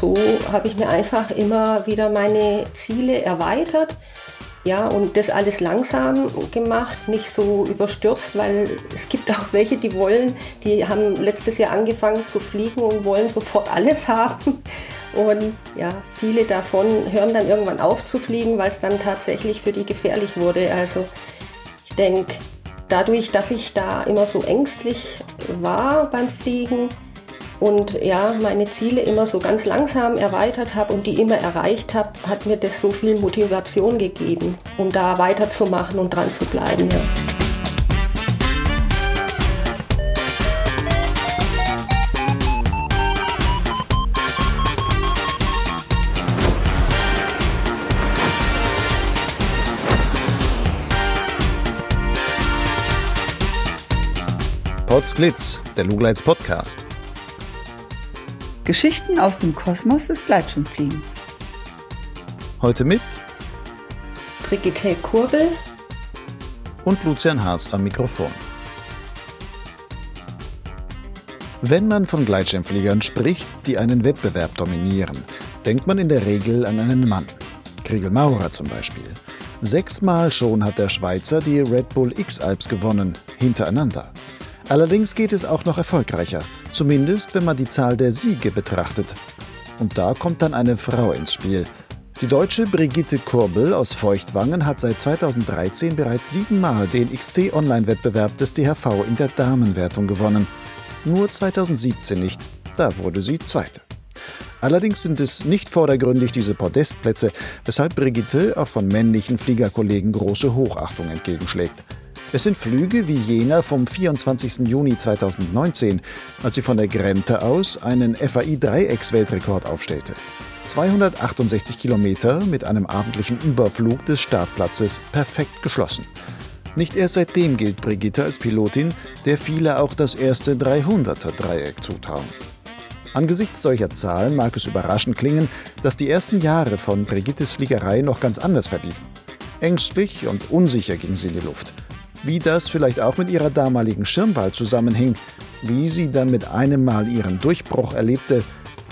so habe ich mir einfach immer wieder meine Ziele erweitert. Ja, und das alles langsam gemacht, nicht so überstürzt, weil es gibt auch welche, die wollen, die haben letztes Jahr angefangen zu fliegen und wollen sofort alles haben. Und ja, viele davon hören dann irgendwann auf zu fliegen, weil es dann tatsächlich für die gefährlich wurde. Also ich denke, dadurch, dass ich da immer so ängstlich war beim Fliegen, und ja, meine Ziele immer so ganz langsam erweitert habe und die immer erreicht habe, hat mir das so viel Motivation gegeben, um da weiterzumachen und dran zu bleiben. Ja. Potsglitz, der Lugleits Podcast. Geschichten aus dem Kosmos des Gleitschirmfliegens. Heute mit Brigitte Kurbel und Lucian Haas am Mikrofon. Wenn man von Gleitschirmfliegern spricht, die einen Wettbewerb dominieren, denkt man in der Regel an einen Mann. Kriegel Maurer zum Beispiel. Sechsmal schon hat der Schweizer die Red Bull X-Alps gewonnen, hintereinander. Allerdings geht es auch noch erfolgreicher, zumindest wenn man die Zahl der Siege betrachtet. Und da kommt dann eine Frau ins Spiel. Die deutsche Brigitte Kurbel aus Feuchtwangen hat seit 2013 bereits siebenmal den XC-Online-Wettbewerb des DHV in der Damenwertung gewonnen. Nur 2017 nicht, da wurde sie Zweite. Allerdings sind es nicht vordergründig diese Podestplätze, weshalb Brigitte auch von männlichen Fliegerkollegen große Hochachtung entgegenschlägt. Es sind Flüge wie jener vom 24. Juni 2019, als sie von der Grente aus einen FAI-Dreiecks-Weltrekord aufstellte. 268 Kilometer mit einem abendlichen Überflug des Startplatzes perfekt geschlossen. Nicht erst seitdem gilt Brigitte als Pilotin, der viele auch das erste 300er-Dreieck zutrauen. Angesichts solcher Zahlen mag es überraschend klingen, dass die ersten Jahre von Brigittes Fliegerei noch ganz anders verliefen. Ängstlich und unsicher ging sie in die Luft wie das vielleicht auch mit ihrer damaligen Schirmwahl zusammenhing, wie sie dann mit einem Mal ihren Durchbruch erlebte,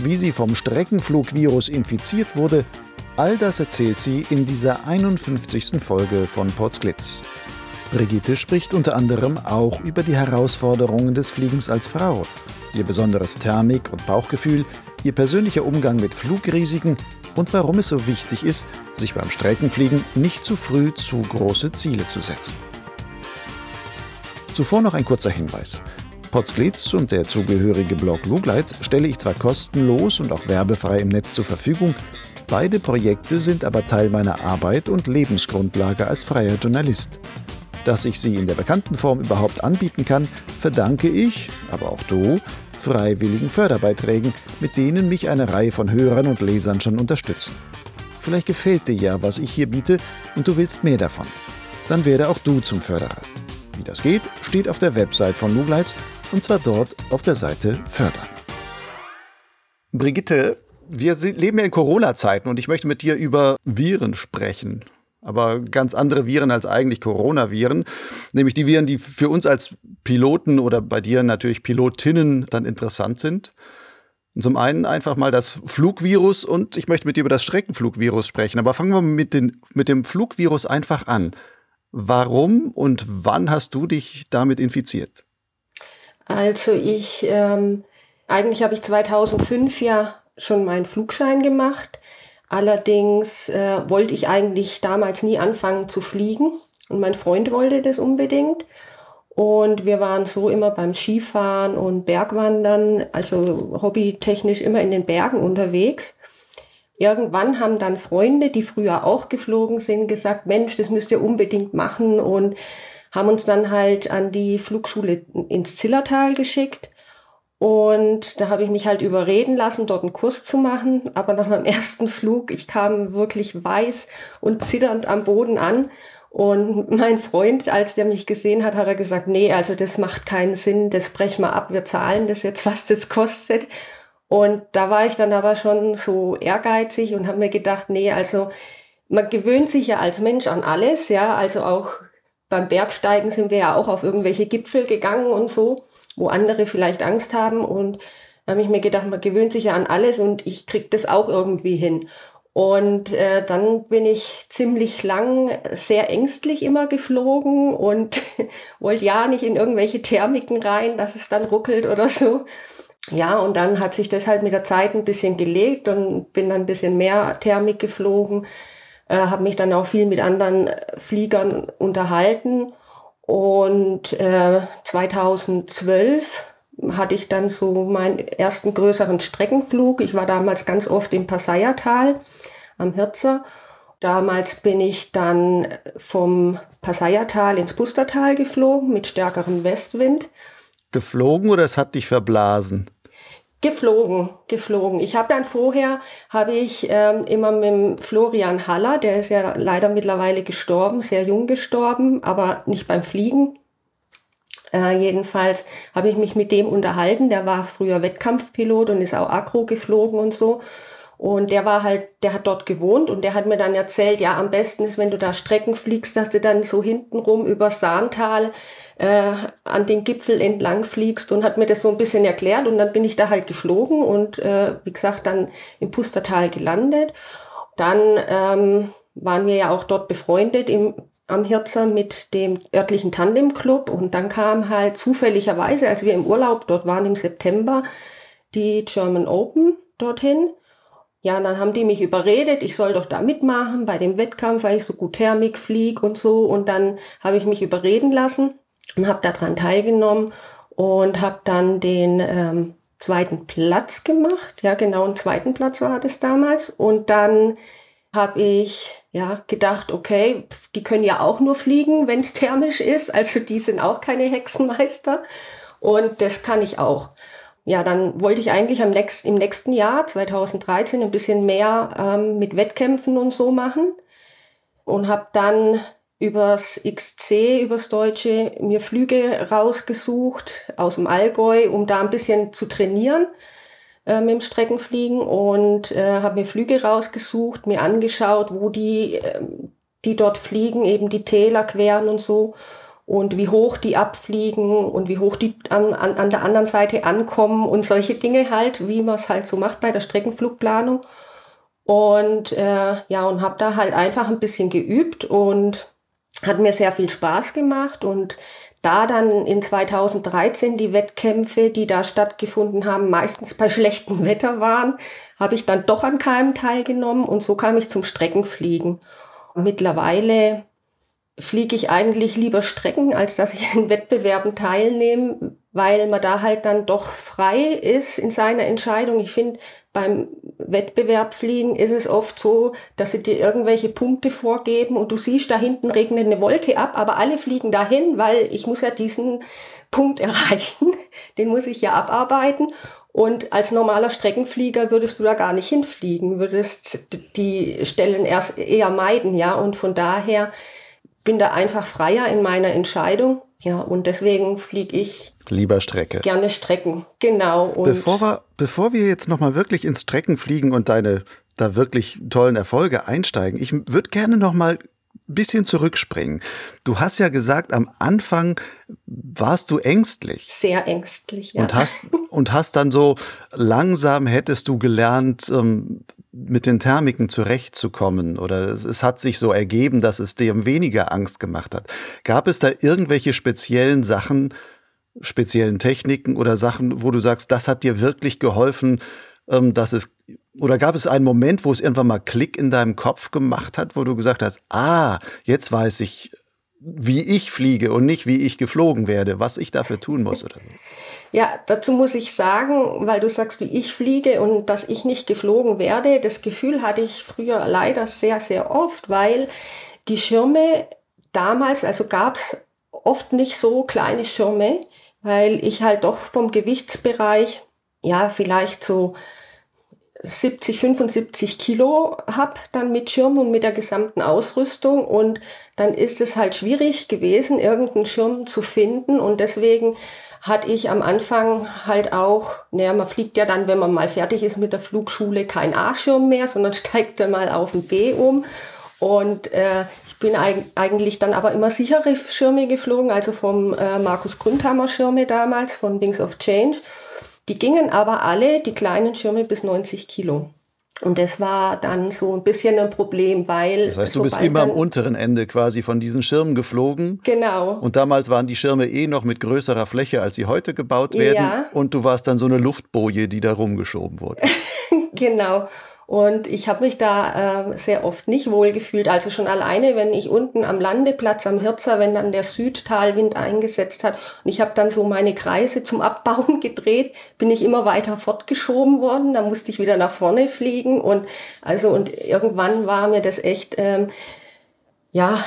wie sie vom Streckenflugvirus infiziert wurde, all das erzählt sie in dieser 51. Folge von Potsglitz. Brigitte spricht unter anderem auch über die Herausforderungen des Fliegens als Frau, ihr besonderes Thermik- und Bauchgefühl, ihr persönlicher Umgang mit Flugrisiken und warum es so wichtig ist, sich beim Streckenfliegen nicht zu früh zu große Ziele zu setzen. Zuvor noch ein kurzer Hinweis. Potsglitz und der zugehörige Blog Lugleitz stelle ich zwar kostenlos und auch werbefrei im Netz zur Verfügung, beide Projekte sind aber Teil meiner Arbeit und Lebensgrundlage als freier Journalist. Dass ich sie in der bekannten Form überhaupt anbieten kann, verdanke ich, aber auch du, freiwilligen Förderbeiträgen, mit denen mich eine Reihe von Hörern und Lesern schon unterstützen. Vielleicht gefällt dir ja, was ich hier biete und du willst mehr davon. Dann werde auch du zum Förderer. Wie das geht, steht auf der Website von Lugleitz und zwar dort auf der Seite Fördern. Brigitte, wir leben ja in Corona-Zeiten und ich möchte mit dir über Viren sprechen. Aber ganz andere Viren als eigentlich Coronaviren, nämlich die Viren, die für uns als Piloten oder bei dir natürlich Pilotinnen dann interessant sind. Zum einen einfach mal das Flugvirus und ich möchte mit dir über das Streckenflugvirus sprechen. Aber fangen wir mit, den, mit dem Flugvirus einfach an. Warum und wann hast du dich damit infiziert? Also ich, ähm, eigentlich habe ich 2005 ja schon meinen Flugschein gemacht. Allerdings äh, wollte ich eigentlich damals nie anfangen zu fliegen und mein Freund wollte das unbedingt. Und wir waren so immer beim Skifahren und Bergwandern, also hobbytechnisch immer in den Bergen unterwegs. Irgendwann haben dann Freunde, die früher auch geflogen sind, gesagt, Mensch, das müsst ihr unbedingt machen und haben uns dann halt an die Flugschule ins Zillertal geschickt. Und da habe ich mich halt überreden lassen, dort einen Kurs zu machen. Aber nach meinem ersten Flug, ich kam wirklich weiß und zitternd am Boden an. Und mein Freund, als der mich gesehen hat, hat er gesagt, nee, also das macht keinen Sinn, das brechen wir ab, wir zahlen das jetzt, was das kostet. Und da war ich dann aber schon so ehrgeizig und habe mir gedacht, nee, also man gewöhnt sich ja als Mensch an alles, ja, also auch beim Bergsteigen sind wir ja auch auf irgendwelche Gipfel gegangen und so, wo andere vielleicht Angst haben und Da habe ich mir gedacht, man gewöhnt sich ja an alles und ich krieg das auch irgendwie hin. Und äh, dann bin ich ziemlich lang sehr ängstlich immer geflogen und wollte ja nicht in irgendwelche Thermiken rein, dass es dann ruckelt oder so. Ja, und dann hat sich das halt mit der Zeit ein bisschen gelegt und bin dann ein bisschen mehr Thermik geflogen, äh, habe mich dann auch viel mit anderen Fliegern unterhalten. Und äh, 2012 hatte ich dann so meinen ersten größeren Streckenflug. Ich war damals ganz oft im Passaiertal am Hirzer. Damals bin ich dann vom Passaiertal ins Pustertal geflogen mit stärkerem Westwind. Geflogen oder es hat dich verblasen? Geflogen, geflogen. Ich habe dann vorher, habe ich ähm, immer mit Florian Haller, der ist ja leider mittlerweile gestorben, sehr jung gestorben, aber nicht beim Fliegen. Äh, jedenfalls habe ich mich mit dem unterhalten. Der war früher Wettkampfpilot und ist auch Akro geflogen und so. Und der war halt, der hat dort gewohnt und der hat mir dann erzählt, ja, am besten ist, wenn du da Strecken fliegst, dass du dann so hintenrum über Sahntal äh, an den Gipfel entlang fliegst und hat mir das so ein bisschen erklärt und dann bin ich da halt geflogen und äh, wie gesagt dann im Pustertal gelandet. Dann ähm, waren wir ja auch dort befreundet im am Hirzer mit dem örtlichen Tandemclub und dann kam halt zufälligerweise, als wir im Urlaub dort waren im September, die German Open dorthin. Ja, dann haben die mich überredet, ich soll doch da mitmachen bei dem Wettkampf, weil ich so gut Thermik flieg und so. Und dann habe ich mich überreden lassen und habe daran teilgenommen und habe dann den ähm, zweiten Platz gemacht. Ja, genau, einen zweiten Platz war das damals. Und dann habe ich ja gedacht, okay, die können ja auch nur fliegen, wenn es thermisch ist. Also die sind auch keine Hexenmeister. Und das kann ich auch. Ja, dann wollte ich eigentlich am nächsten, im nächsten Jahr, 2013, ein bisschen mehr ähm, mit Wettkämpfen und so machen. Und habe dann übers XC, übers Deutsche, mir Flüge rausgesucht aus dem Allgäu, um da ein bisschen zu trainieren äh, mit dem Streckenfliegen und äh, habe mir Flüge rausgesucht, mir angeschaut, wo die, äh, die dort fliegen, eben die Täler queren und so und wie hoch die abfliegen und wie hoch die an, an, an der anderen Seite ankommen und solche Dinge halt, wie man es halt so macht bei der Streckenflugplanung. Und äh, ja, und habe da halt einfach ein bisschen geübt und hat mir sehr viel Spaß gemacht und da dann in 2013 die Wettkämpfe, die da stattgefunden haben, meistens bei schlechtem Wetter waren, habe ich dann doch an keinem teilgenommen und so kam ich zum Streckenfliegen. Mittlerweile fliege ich eigentlich lieber Strecken, als dass ich in Wettbewerben teilnehme, weil man da halt dann doch frei ist in seiner Entscheidung. Ich finde, beim Wettbewerb fliegen ist es oft so, dass sie dir irgendwelche Punkte vorgeben und du siehst, da hinten regnet eine Wolke ab, aber alle fliegen dahin, weil ich muss ja diesen Punkt erreichen. Den muss ich ja abarbeiten. Und als normaler Streckenflieger würdest du da gar nicht hinfliegen, würdest die Stellen erst eher meiden, ja. Und von daher bin da einfach freier in meiner Entscheidung. Ja, und deswegen fliege ich lieber Strecke. Gerne Strecken, genau. Und bevor wir, bevor wir jetzt nochmal wirklich ins Streckenfliegen und deine da wirklich tollen Erfolge einsteigen, ich würde gerne nochmal ein bisschen zurückspringen. Du hast ja gesagt, am Anfang warst du ängstlich. Sehr ängstlich, ja. Und hast, und hast dann so langsam hättest du gelernt, ähm, mit den Thermiken zurechtzukommen oder es, es, hat sich so ergeben, dass es dir weniger Angst gemacht hat. Gab es da irgendwelche speziellen Sachen, speziellen Techniken oder Sachen, wo du sagst, das hat dir wirklich geholfen, ähm, dass es oder gab es einen Moment, wo es irgendwann mal Klick in deinem Kopf gemacht hat, wo du gesagt hast, ah, jetzt weiß ich, wie ich fliege und nicht wie ich geflogen werde, was ich dafür tun muss oder so? Ja, dazu muss ich sagen, weil du sagst, wie ich fliege und dass ich nicht geflogen werde, das Gefühl hatte ich früher leider sehr, sehr oft, weil die Schirme damals, also gab's oft nicht so kleine Schirme, weil ich halt doch vom Gewichtsbereich, ja, vielleicht so 70, 75 Kilo hab dann mit Schirm und mit der gesamten Ausrüstung und dann ist es halt schwierig gewesen, irgendeinen Schirm zu finden und deswegen hatte ich am Anfang halt auch, naja, man fliegt ja dann, wenn man mal fertig ist mit der Flugschule, kein A-Schirm mehr, sondern steigt dann mal auf ein B um. Und äh, ich bin eigentlich dann aber immer sichere Schirme geflogen, also vom äh, Markus Gründhammer Schirme damals, von Wings of Change. Die gingen aber alle, die kleinen Schirme, bis 90 Kilo. Und das war dann so ein bisschen ein Problem, weil. Das heißt, du bist immer am unteren Ende quasi von diesen Schirmen geflogen. Genau. Und damals waren die Schirme eh noch mit größerer Fläche, als sie heute gebaut werden. Ja. Und du warst dann so eine Luftboje, die da rumgeschoben wurde. genau. Und ich habe mich da äh, sehr oft nicht wohl gefühlt. Also schon alleine, wenn ich unten am Landeplatz am Hirzer, wenn dann der Südtalwind eingesetzt hat und ich habe dann so meine Kreise zum Abbauen gedreht, bin ich immer weiter fortgeschoben worden. Da musste ich wieder nach vorne fliegen und also und irgendwann war mir das echt ähm, ja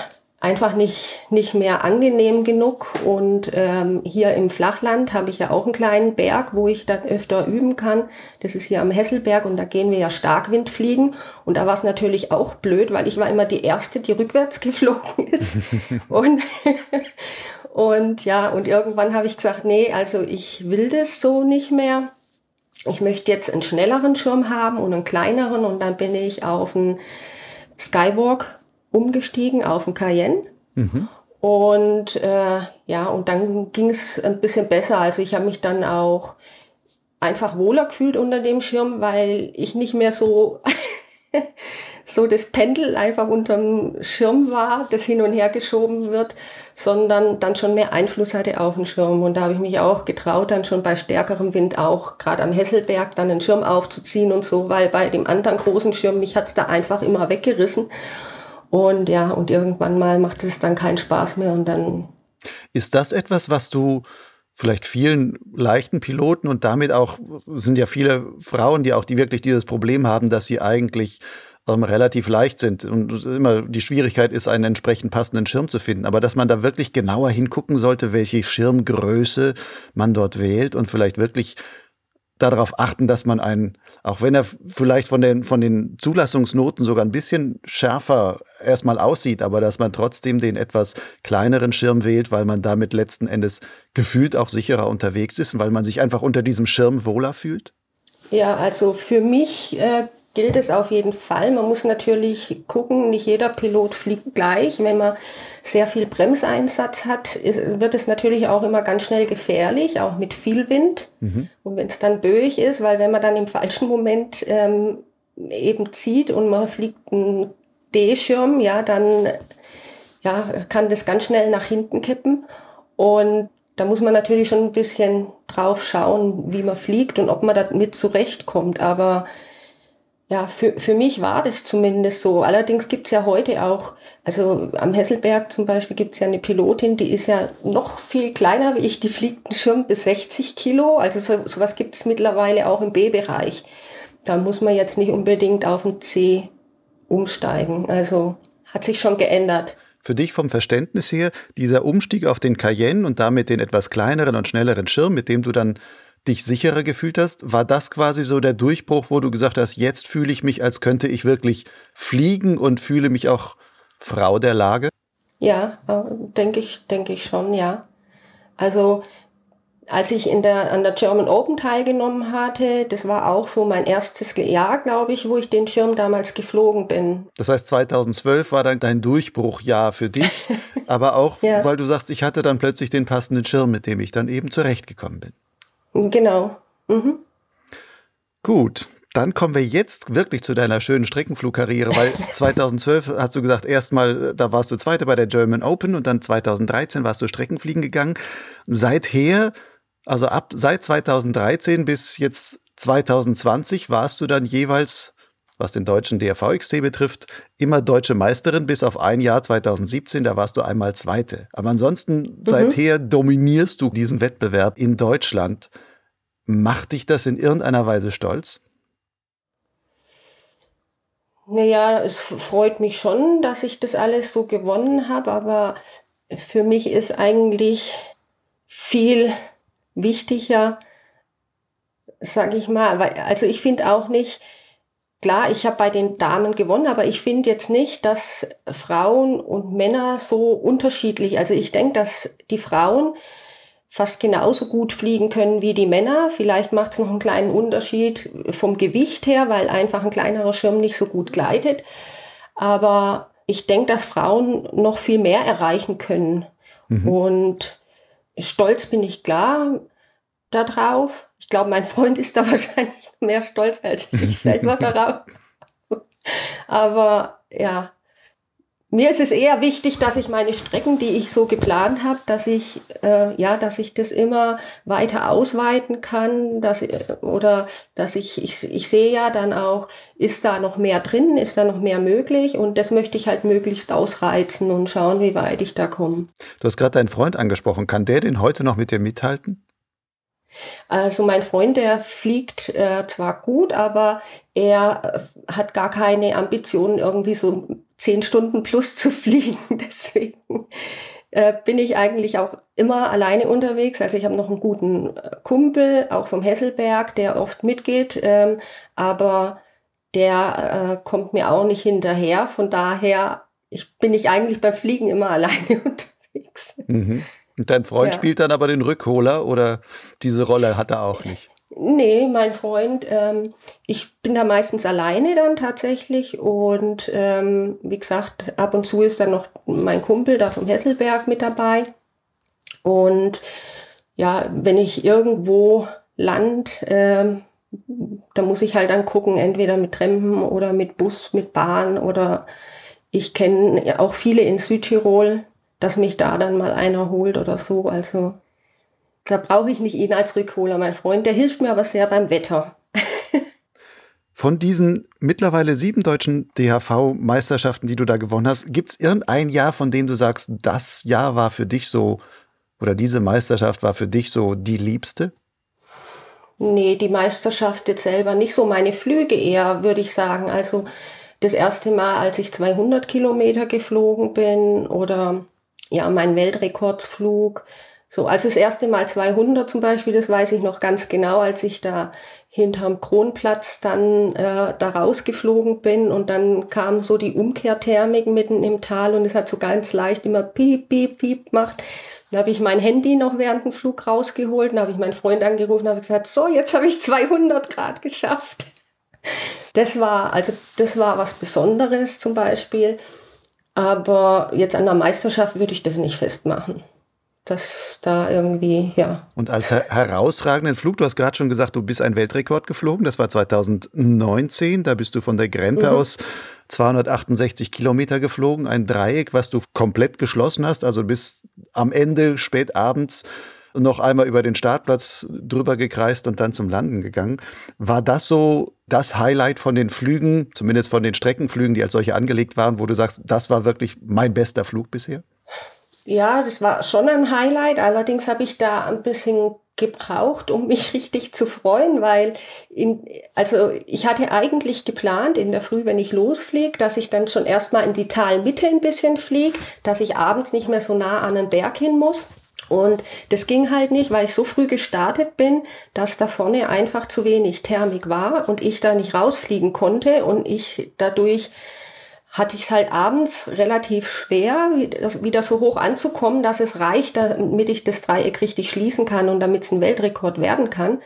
einfach nicht, nicht mehr angenehm genug. Und ähm, hier im Flachland habe ich ja auch einen kleinen Berg, wo ich dann öfter üben kann. Das ist hier am Hesselberg und da gehen wir ja Starkwind fliegen. Und da war es natürlich auch blöd, weil ich war immer die Erste, die rückwärts geflogen ist. und, und ja, und irgendwann habe ich gesagt, nee, also ich will das so nicht mehr. Ich möchte jetzt einen schnelleren Schirm haben und einen kleineren. Und dann bin ich auf einen Skywalk umgestiegen auf den Cayenne. Mhm. Und äh, ja, und dann ging es ein bisschen besser. Also ich habe mich dann auch einfach wohler gefühlt unter dem Schirm, weil ich nicht mehr so so das Pendel einfach unterm Schirm war, das hin und her geschoben wird, sondern dann schon mehr Einfluss hatte auf den Schirm. Und da habe ich mich auch getraut, dann schon bei stärkerem Wind auch gerade am Hesselberg dann den Schirm aufzuziehen und so, weil bei dem anderen großen Schirm mich hat's da einfach immer weggerissen. Und ja, und irgendwann mal macht es dann keinen Spaß mehr und dann. Ist das etwas, was du vielleicht vielen leichten Piloten und damit auch sind ja viele Frauen, die auch die wirklich dieses Problem haben, dass sie eigentlich ähm, relativ leicht sind und immer die Schwierigkeit ist, einen entsprechend passenden Schirm zu finden. Aber dass man da wirklich genauer hingucken sollte, welche Schirmgröße man dort wählt und vielleicht wirklich darauf achten, dass man einen, auch wenn er vielleicht von den, von den Zulassungsnoten sogar ein bisschen schärfer erstmal aussieht, aber dass man trotzdem den etwas kleineren Schirm wählt, weil man damit letzten Endes gefühlt auch sicherer unterwegs ist und weil man sich einfach unter diesem Schirm wohler fühlt? Ja, also für mich äh, gilt es auf jeden Fall. Man muss natürlich gucken, nicht jeder Pilot fliegt gleich. Wenn man sehr viel Bremseinsatz hat, wird es natürlich auch immer ganz schnell gefährlich, auch mit viel Wind. Mhm. Und wenn es dann böig ist, weil wenn man dann im falschen Moment ähm, eben zieht und man fliegt einen D-Schirm, ja, dann ja, kann das ganz schnell nach hinten kippen. Und da muss man natürlich schon ein bisschen drauf schauen, wie man fliegt und ob man damit zurechtkommt. Aber ja, für, für mich war das zumindest so. Allerdings gibt's ja heute auch, also am Hesselberg zum Beispiel gibt's ja eine Pilotin, die ist ja noch viel kleiner wie ich, die fliegt einen Schirm bis 60 Kilo. Also so, sowas gibt's mittlerweile auch im B-Bereich. Da muss man jetzt nicht unbedingt auf den C umsteigen. Also hat sich schon geändert. Für dich vom Verständnis her, dieser Umstieg auf den Cayenne und damit den etwas kleineren und schnelleren Schirm, mit dem du dann dich sicherer gefühlt hast? War das quasi so der Durchbruch, wo du gesagt hast, jetzt fühle ich mich, als könnte ich wirklich fliegen und fühle mich auch Frau der Lage? Ja, äh, denke ich, denke ich schon, ja. Also als ich in der, an der German Open teilgenommen hatte, das war auch so mein erstes Jahr, glaube ich, wo ich den Schirm damals geflogen bin. Das heißt, 2012 war dann dein Durchbruchjahr für dich, aber auch, ja. weil du sagst, ich hatte dann plötzlich den passenden Schirm, mit dem ich dann eben zurechtgekommen bin. Genau. Mhm. Gut, dann kommen wir jetzt wirklich zu deiner schönen Streckenflugkarriere, weil 2012 hast du gesagt, erstmal, da warst du Zweite bei der German Open und dann 2013 warst du Streckenfliegen gegangen. Seither, also ab seit 2013 bis jetzt 2020 warst du dann jeweils was den deutschen DRV-XT betrifft, immer deutsche Meisterin, bis auf ein Jahr 2017, da warst du einmal Zweite. Aber ansonsten, mhm. seither dominierst du diesen Wettbewerb in Deutschland. Macht dich das in irgendeiner Weise stolz? Naja, es freut mich schon, dass ich das alles so gewonnen habe, aber für mich ist eigentlich viel wichtiger, sage ich mal, weil, also ich finde auch nicht, Klar, ich habe bei den Damen gewonnen, aber ich finde jetzt nicht, dass Frauen und Männer so unterschiedlich, also ich denke, dass die Frauen fast genauso gut fliegen können wie die Männer. Vielleicht macht es noch einen kleinen Unterschied vom Gewicht her, weil einfach ein kleinerer Schirm nicht so gut gleitet. Aber ich denke, dass Frauen noch viel mehr erreichen können. Mhm. Und stolz bin ich klar, darauf. Ich glaube, mein Freund ist da wahrscheinlich mehr stolz als ich selber darauf. Aber ja, mir ist es eher wichtig, dass ich meine Strecken, die ich so geplant habe, dass ich äh, ja, dass ich das immer weiter ausweiten kann, dass oder dass ich, ich ich sehe ja dann auch, ist da noch mehr drin, ist da noch mehr möglich und das möchte ich halt möglichst ausreizen und schauen, wie weit ich da komme. Du hast gerade deinen Freund angesprochen, kann der denn heute noch mit dir mithalten? Also mein Freund, der fliegt äh, zwar gut, aber er äh, hat gar keine Ambitionen, irgendwie so zehn Stunden plus zu fliegen. Deswegen äh, bin ich eigentlich auch immer alleine unterwegs. Also ich habe noch einen guten äh, Kumpel, auch vom Hesselberg, der oft mitgeht, ähm, aber der äh, kommt mir auch nicht hinterher. Von daher ich, bin ich eigentlich beim Fliegen immer alleine unterwegs. Mhm. Und dein Freund ja. spielt dann aber den Rückholer oder diese Rolle hat er auch nicht? Nee, mein Freund, ähm, ich bin da meistens alleine dann tatsächlich und ähm, wie gesagt, ab und zu ist dann noch mein Kumpel da vom Hesselberg mit dabei. Und ja, wenn ich irgendwo land, ähm, da muss ich halt dann gucken, entweder mit Trampen oder mit Bus, mit Bahn oder ich kenne auch viele in Südtirol, dass mich da dann mal einer holt oder so. Also da brauche ich nicht ihn als Rückholer, mein Freund. Der hilft mir aber sehr beim Wetter. Von diesen mittlerweile sieben deutschen DHV-Meisterschaften, die du da gewonnen hast, gibt es irgendein Jahr, von dem du sagst, das Jahr war für dich so, oder diese Meisterschaft war für dich so die liebste? Nee, die Meisterschaft jetzt selber nicht so. Meine Flüge eher, würde ich sagen. Also das erste Mal, als ich 200 Kilometer geflogen bin oder ja, mein Weltrekordsflug. So, als das erste Mal 200 zum Beispiel, das weiß ich noch ganz genau, als ich da hinterm Kronplatz dann äh, da rausgeflogen bin und dann kam so die Umkehrthermik mitten im Tal und es hat so ganz leicht immer piep, piep, piep gemacht. Dann habe ich mein Handy noch während dem Flug rausgeholt, dann habe ich meinen Freund angerufen habe gesagt, so, jetzt habe ich 200 Grad geschafft. Das war, also das war was Besonderes zum Beispiel. Aber jetzt an der Meisterschaft würde ich das nicht festmachen. Dass da irgendwie, ja. Und als her herausragenden Flug, du hast gerade schon gesagt, du bist ein Weltrekord geflogen. Das war 2019. Da bist du von der Grenze mhm. aus 268 Kilometer geflogen. Ein Dreieck, was du komplett geschlossen hast. Also bis am Ende, spät abends, noch einmal über den Startplatz drüber gekreist und dann zum Landen gegangen. War das so das Highlight von den Flügen, zumindest von den Streckenflügen, die als solche angelegt waren, wo du sagst, das war wirklich mein bester Flug bisher? Ja, das war schon ein Highlight. Allerdings habe ich da ein bisschen gebraucht, um mich richtig zu freuen, weil in, also ich hatte eigentlich geplant in der Früh, wenn ich losfliege, dass ich dann schon erstmal in die Talmitte ein bisschen fliege, dass ich abends nicht mehr so nah an den Berg hin muss. Und das ging halt nicht, weil ich so früh gestartet bin, dass da vorne einfach zu wenig Thermik war und ich da nicht rausfliegen konnte und ich dadurch hatte ich es halt abends relativ schwer, wieder so hoch anzukommen, dass es reicht, damit ich das Dreieck richtig schließen kann und damit es ein Weltrekord werden kann.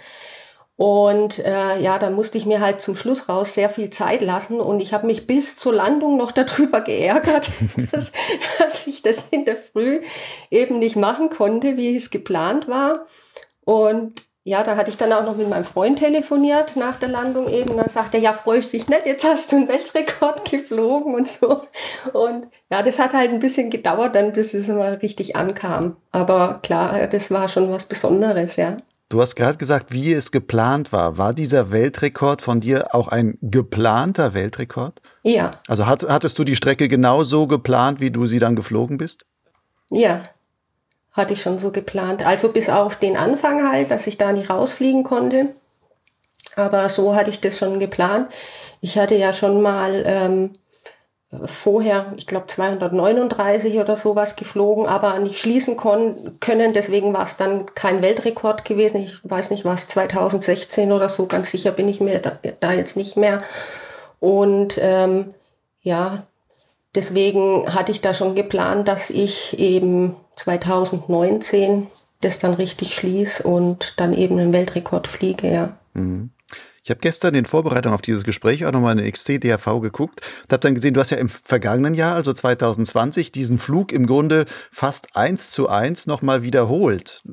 Und äh, ja, dann musste ich mir halt zum Schluss raus sehr viel Zeit lassen und ich habe mich bis zur Landung noch darüber geärgert, dass, dass ich das in der Früh eben nicht machen konnte, wie es geplant war. Und ja, da hatte ich dann auch noch mit meinem Freund telefoniert nach der Landung eben. Und dann sagte er, ja, freue ich dich nicht, jetzt hast du einen Weltrekord geflogen und so. Und ja, das hat halt ein bisschen gedauert, dann bis es mal richtig ankam. Aber klar, das war schon was Besonderes, ja. Du hast gerade gesagt, wie es geplant war. War dieser Weltrekord von dir auch ein geplanter Weltrekord? Ja. Also hat, hattest du die Strecke genau so geplant, wie du sie dann geflogen bist? Ja, hatte ich schon so geplant. Also bis auf den Anfang halt, dass ich da nicht rausfliegen konnte. Aber so hatte ich das schon geplant. Ich hatte ja schon mal ähm, vorher, ich glaube 239 oder sowas geflogen, aber nicht schließen können. Deswegen war es dann kein Weltrekord gewesen. Ich weiß nicht, was 2016 oder so. Ganz sicher bin ich mir da, da jetzt nicht mehr. Und ähm, ja, deswegen hatte ich da schon geplant, dass ich eben 2019 das dann richtig schließe und dann eben einen Weltrekord fliege, ja. Mhm. Ich habe gestern in Vorbereitung auf dieses Gespräch auch nochmal in den XC-DRV geguckt und habe dann gesehen, du hast ja im vergangenen Jahr, also 2020, diesen Flug im Grunde fast eins zu eins nochmal wiederholt.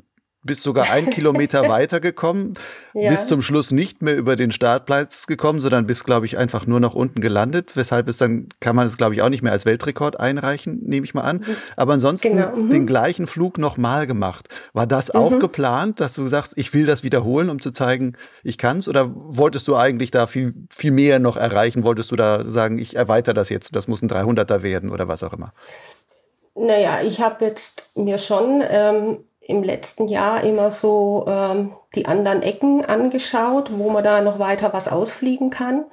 Bist sogar ein Kilometer weitergekommen, ja. bist zum Schluss nicht mehr über den Startplatz gekommen, sondern bist, glaube ich, einfach nur nach unten gelandet. Weshalb es dann, kann man es, glaube ich, auch nicht mehr als Weltrekord einreichen, nehme ich mal an. Aber ansonsten genau. mhm. den gleichen Flug nochmal gemacht. War das auch mhm. geplant, dass du sagst, ich will das wiederholen, um zu zeigen, ich kann's? Oder wolltest du eigentlich da viel, viel mehr noch erreichen? Wolltest du da sagen, ich erweitere das jetzt, das muss ein 300er werden oder was auch immer? Naja, ich habe jetzt mir schon ähm, im letzten Jahr immer so ähm, die anderen Ecken angeschaut, wo man da noch weiter was ausfliegen kann.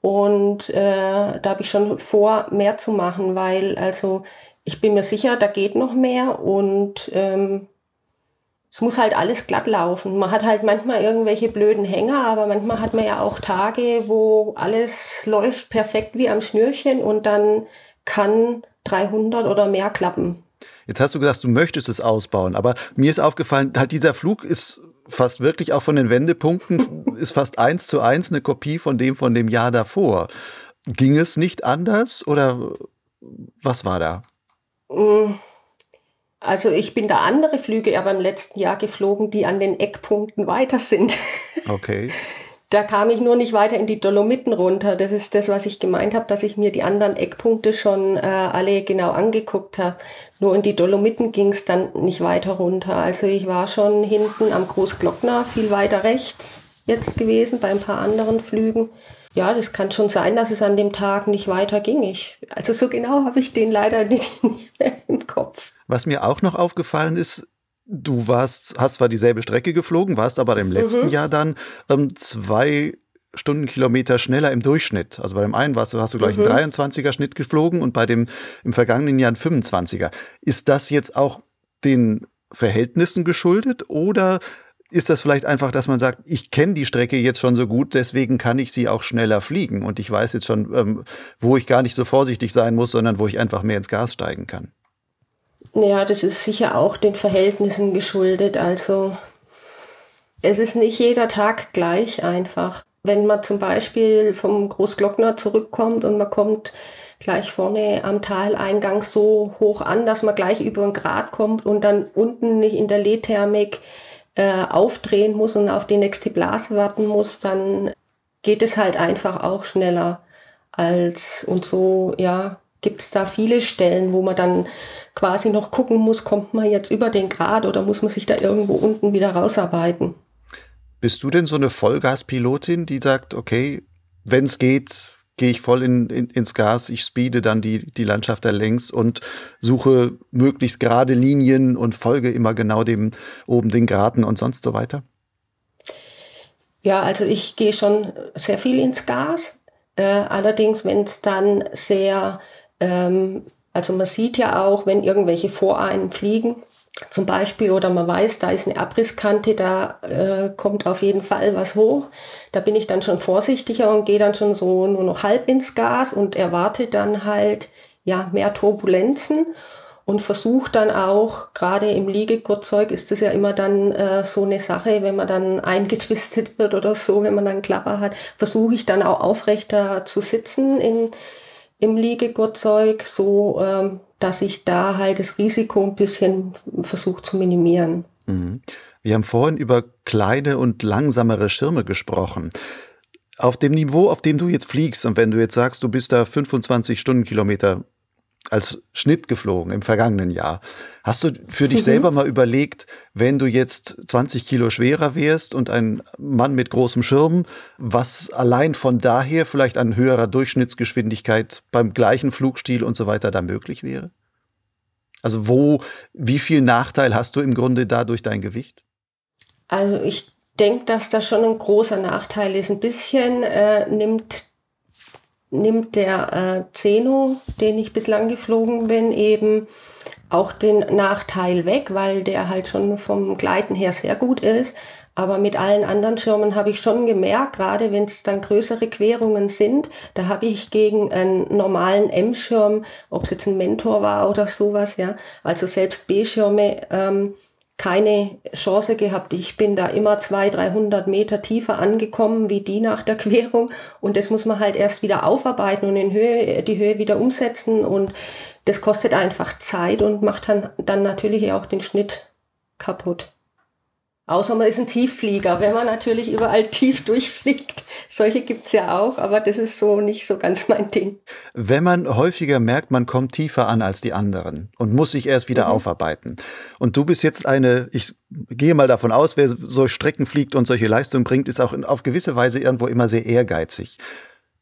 Und äh, da habe ich schon vor, mehr zu machen, weil also ich bin mir sicher, da geht noch mehr und ähm, es muss halt alles glatt laufen. Man hat halt manchmal irgendwelche blöden Hänger, aber manchmal hat man ja auch Tage, wo alles läuft perfekt wie am Schnürchen und dann kann 300 oder mehr klappen. Jetzt hast du gesagt, du möchtest es ausbauen, aber mir ist aufgefallen, halt dieser Flug ist fast wirklich auch von den Wendepunkten, ist fast eins zu eins eine Kopie von dem von dem Jahr davor. Ging es nicht anders oder was war da? Mm, also ich bin da andere Flüge aber im letzten Jahr geflogen, die an den Eckpunkten weiter sind. Okay. Da kam ich nur nicht weiter in die Dolomiten runter. Das ist das, was ich gemeint habe, dass ich mir die anderen Eckpunkte schon äh, alle genau angeguckt habe. Nur in die Dolomiten ging es dann nicht weiter runter. Also ich war schon hinten am Großglockner, viel weiter rechts jetzt gewesen bei ein paar anderen Flügen. Ja, das kann schon sein, dass es an dem Tag nicht weiter ging. Ich, also so genau habe ich den leider nicht, nicht mehr im Kopf. Was mir auch noch aufgefallen ist, Du warst, hast zwar dieselbe Strecke geflogen, warst aber im letzten mhm. Jahr dann ähm, zwei Stundenkilometer schneller im Durchschnitt. Also bei dem einen warst du, hast du gleich mhm. einen 23er Schnitt geflogen und bei dem im vergangenen Jahr einen 25er. Ist das jetzt auch den Verhältnissen geschuldet oder ist das vielleicht einfach, dass man sagt, ich kenne die Strecke jetzt schon so gut, deswegen kann ich sie auch schneller fliegen und ich weiß jetzt schon, ähm, wo ich gar nicht so vorsichtig sein muss, sondern wo ich einfach mehr ins Gas steigen kann? Ja, das ist sicher auch den Verhältnissen geschuldet. Also es ist nicht jeder Tag gleich einfach. Wenn man zum Beispiel vom Großglockner zurückkommt und man kommt gleich vorne am Taleingang so hoch an, dass man gleich über einen Grad kommt und dann unten nicht in der Lehthermik äh, aufdrehen muss und auf die nächste Blase warten muss, dann geht es halt einfach auch schneller als und so, ja, gibt es da viele Stellen, wo man dann quasi noch gucken muss, kommt man jetzt über den Grad oder muss man sich da irgendwo unten wieder rausarbeiten. Bist du denn so eine Vollgaspilotin, die sagt, okay, wenn es geht, gehe ich voll in, in, ins Gas, ich speede dann die, die Landschaft da längs und suche möglichst gerade Linien und folge immer genau dem oben den Graden und sonst so weiter? Ja, also ich gehe schon sehr viel ins Gas. Äh, allerdings, wenn es dann sehr ähm, also man sieht ja auch, wenn irgendwelche vor einem fliegen, zum Beispiel, oder man weiß, da ist eine Abrisskante, da äh, kommt auf jeden Fall was hoch. Da bin ich dann schon vorsichtiger und gehe dann schon so nur noch halb ins Gas und erwarte dann halt ja mehr Turbulenzen und versuche dann auch, gerade im Liegegurtzeug ist das ja immer dann äh, so eine Sache, wenn man dann eingetwistet wird oder so, wenn man dann Klapper hat, versuche ich dann auch aufrechter zu sitzen in im Liegegurtzeug, so ähm, dass ich da halt das Risiko ein bisschen versuche zu minimieren. Mhm. Wir haben vorhin über kleine und langsamere Schirme gesprochen. Auf dem Niveau, auf dem du jetzt fliegst, und wenn du jetzt sagst, du bist da 25 Stundenkilometer als Schnitt geflogen im vergangenen Jahr. Hast du für dich mhm. selber mal überlegt, wenn du jetzt 20 Kilo schwerer wärst und ein Mann mit großem Schirm, was allein von daher vielleicht an höherer Durchschnittsgeschwindigkeit beim gleichen Flugstil und so weiter da möglich wäre? Also wo, wie viel Nachteil hast du im Grunde dadurch dein Gewicht? Also ich denke, dass das schon ein großer Nachteil ist. Ein bisschen äh, nimmt nimmt der äh, Zeno, den ich bislang geflogen bin, eben auch den Nachteil weg, weil der halt schon vom Gleiten her sehr gut ist. Aber mit allen anderen Schirmen habe ich schon gemerkt, gerade wenn es dann größere Querungen sind, da habe ich gegen einen normalen M-Schirm, ob es jetzt ein Mentor war oder sowas, ja, also selbst B-Schirme, ähm, keine Chance gehabt. Ich bin da immer 200, 300 Meter tiefer angekommen wie die nach der Querung und das muss man halt erst wieder aufarbeiten und in Höhe, die Höhe wieder umsetzen und das kostet einfach Zeit und macht dann, dann natürlich auch den Schnitt kaputt. Außer man ist ein Tiefflieger, wenn man natürlich überall tief durchfliegt. Solche gibt's ja auch, aber das ist so nicht so ganz mein Ding. Wenn man häufiger merkt, man kommt tiefer an als die anderen und muss sich erst wieder mhm. aufarbeiten. Und du bist jetzt eine, ich gehe mal davon aus, wer solche Strecken fliegt und solche Leistungen bringt, ist auch auf gewisse Weise irgendwo immer sehr ehrgeizig.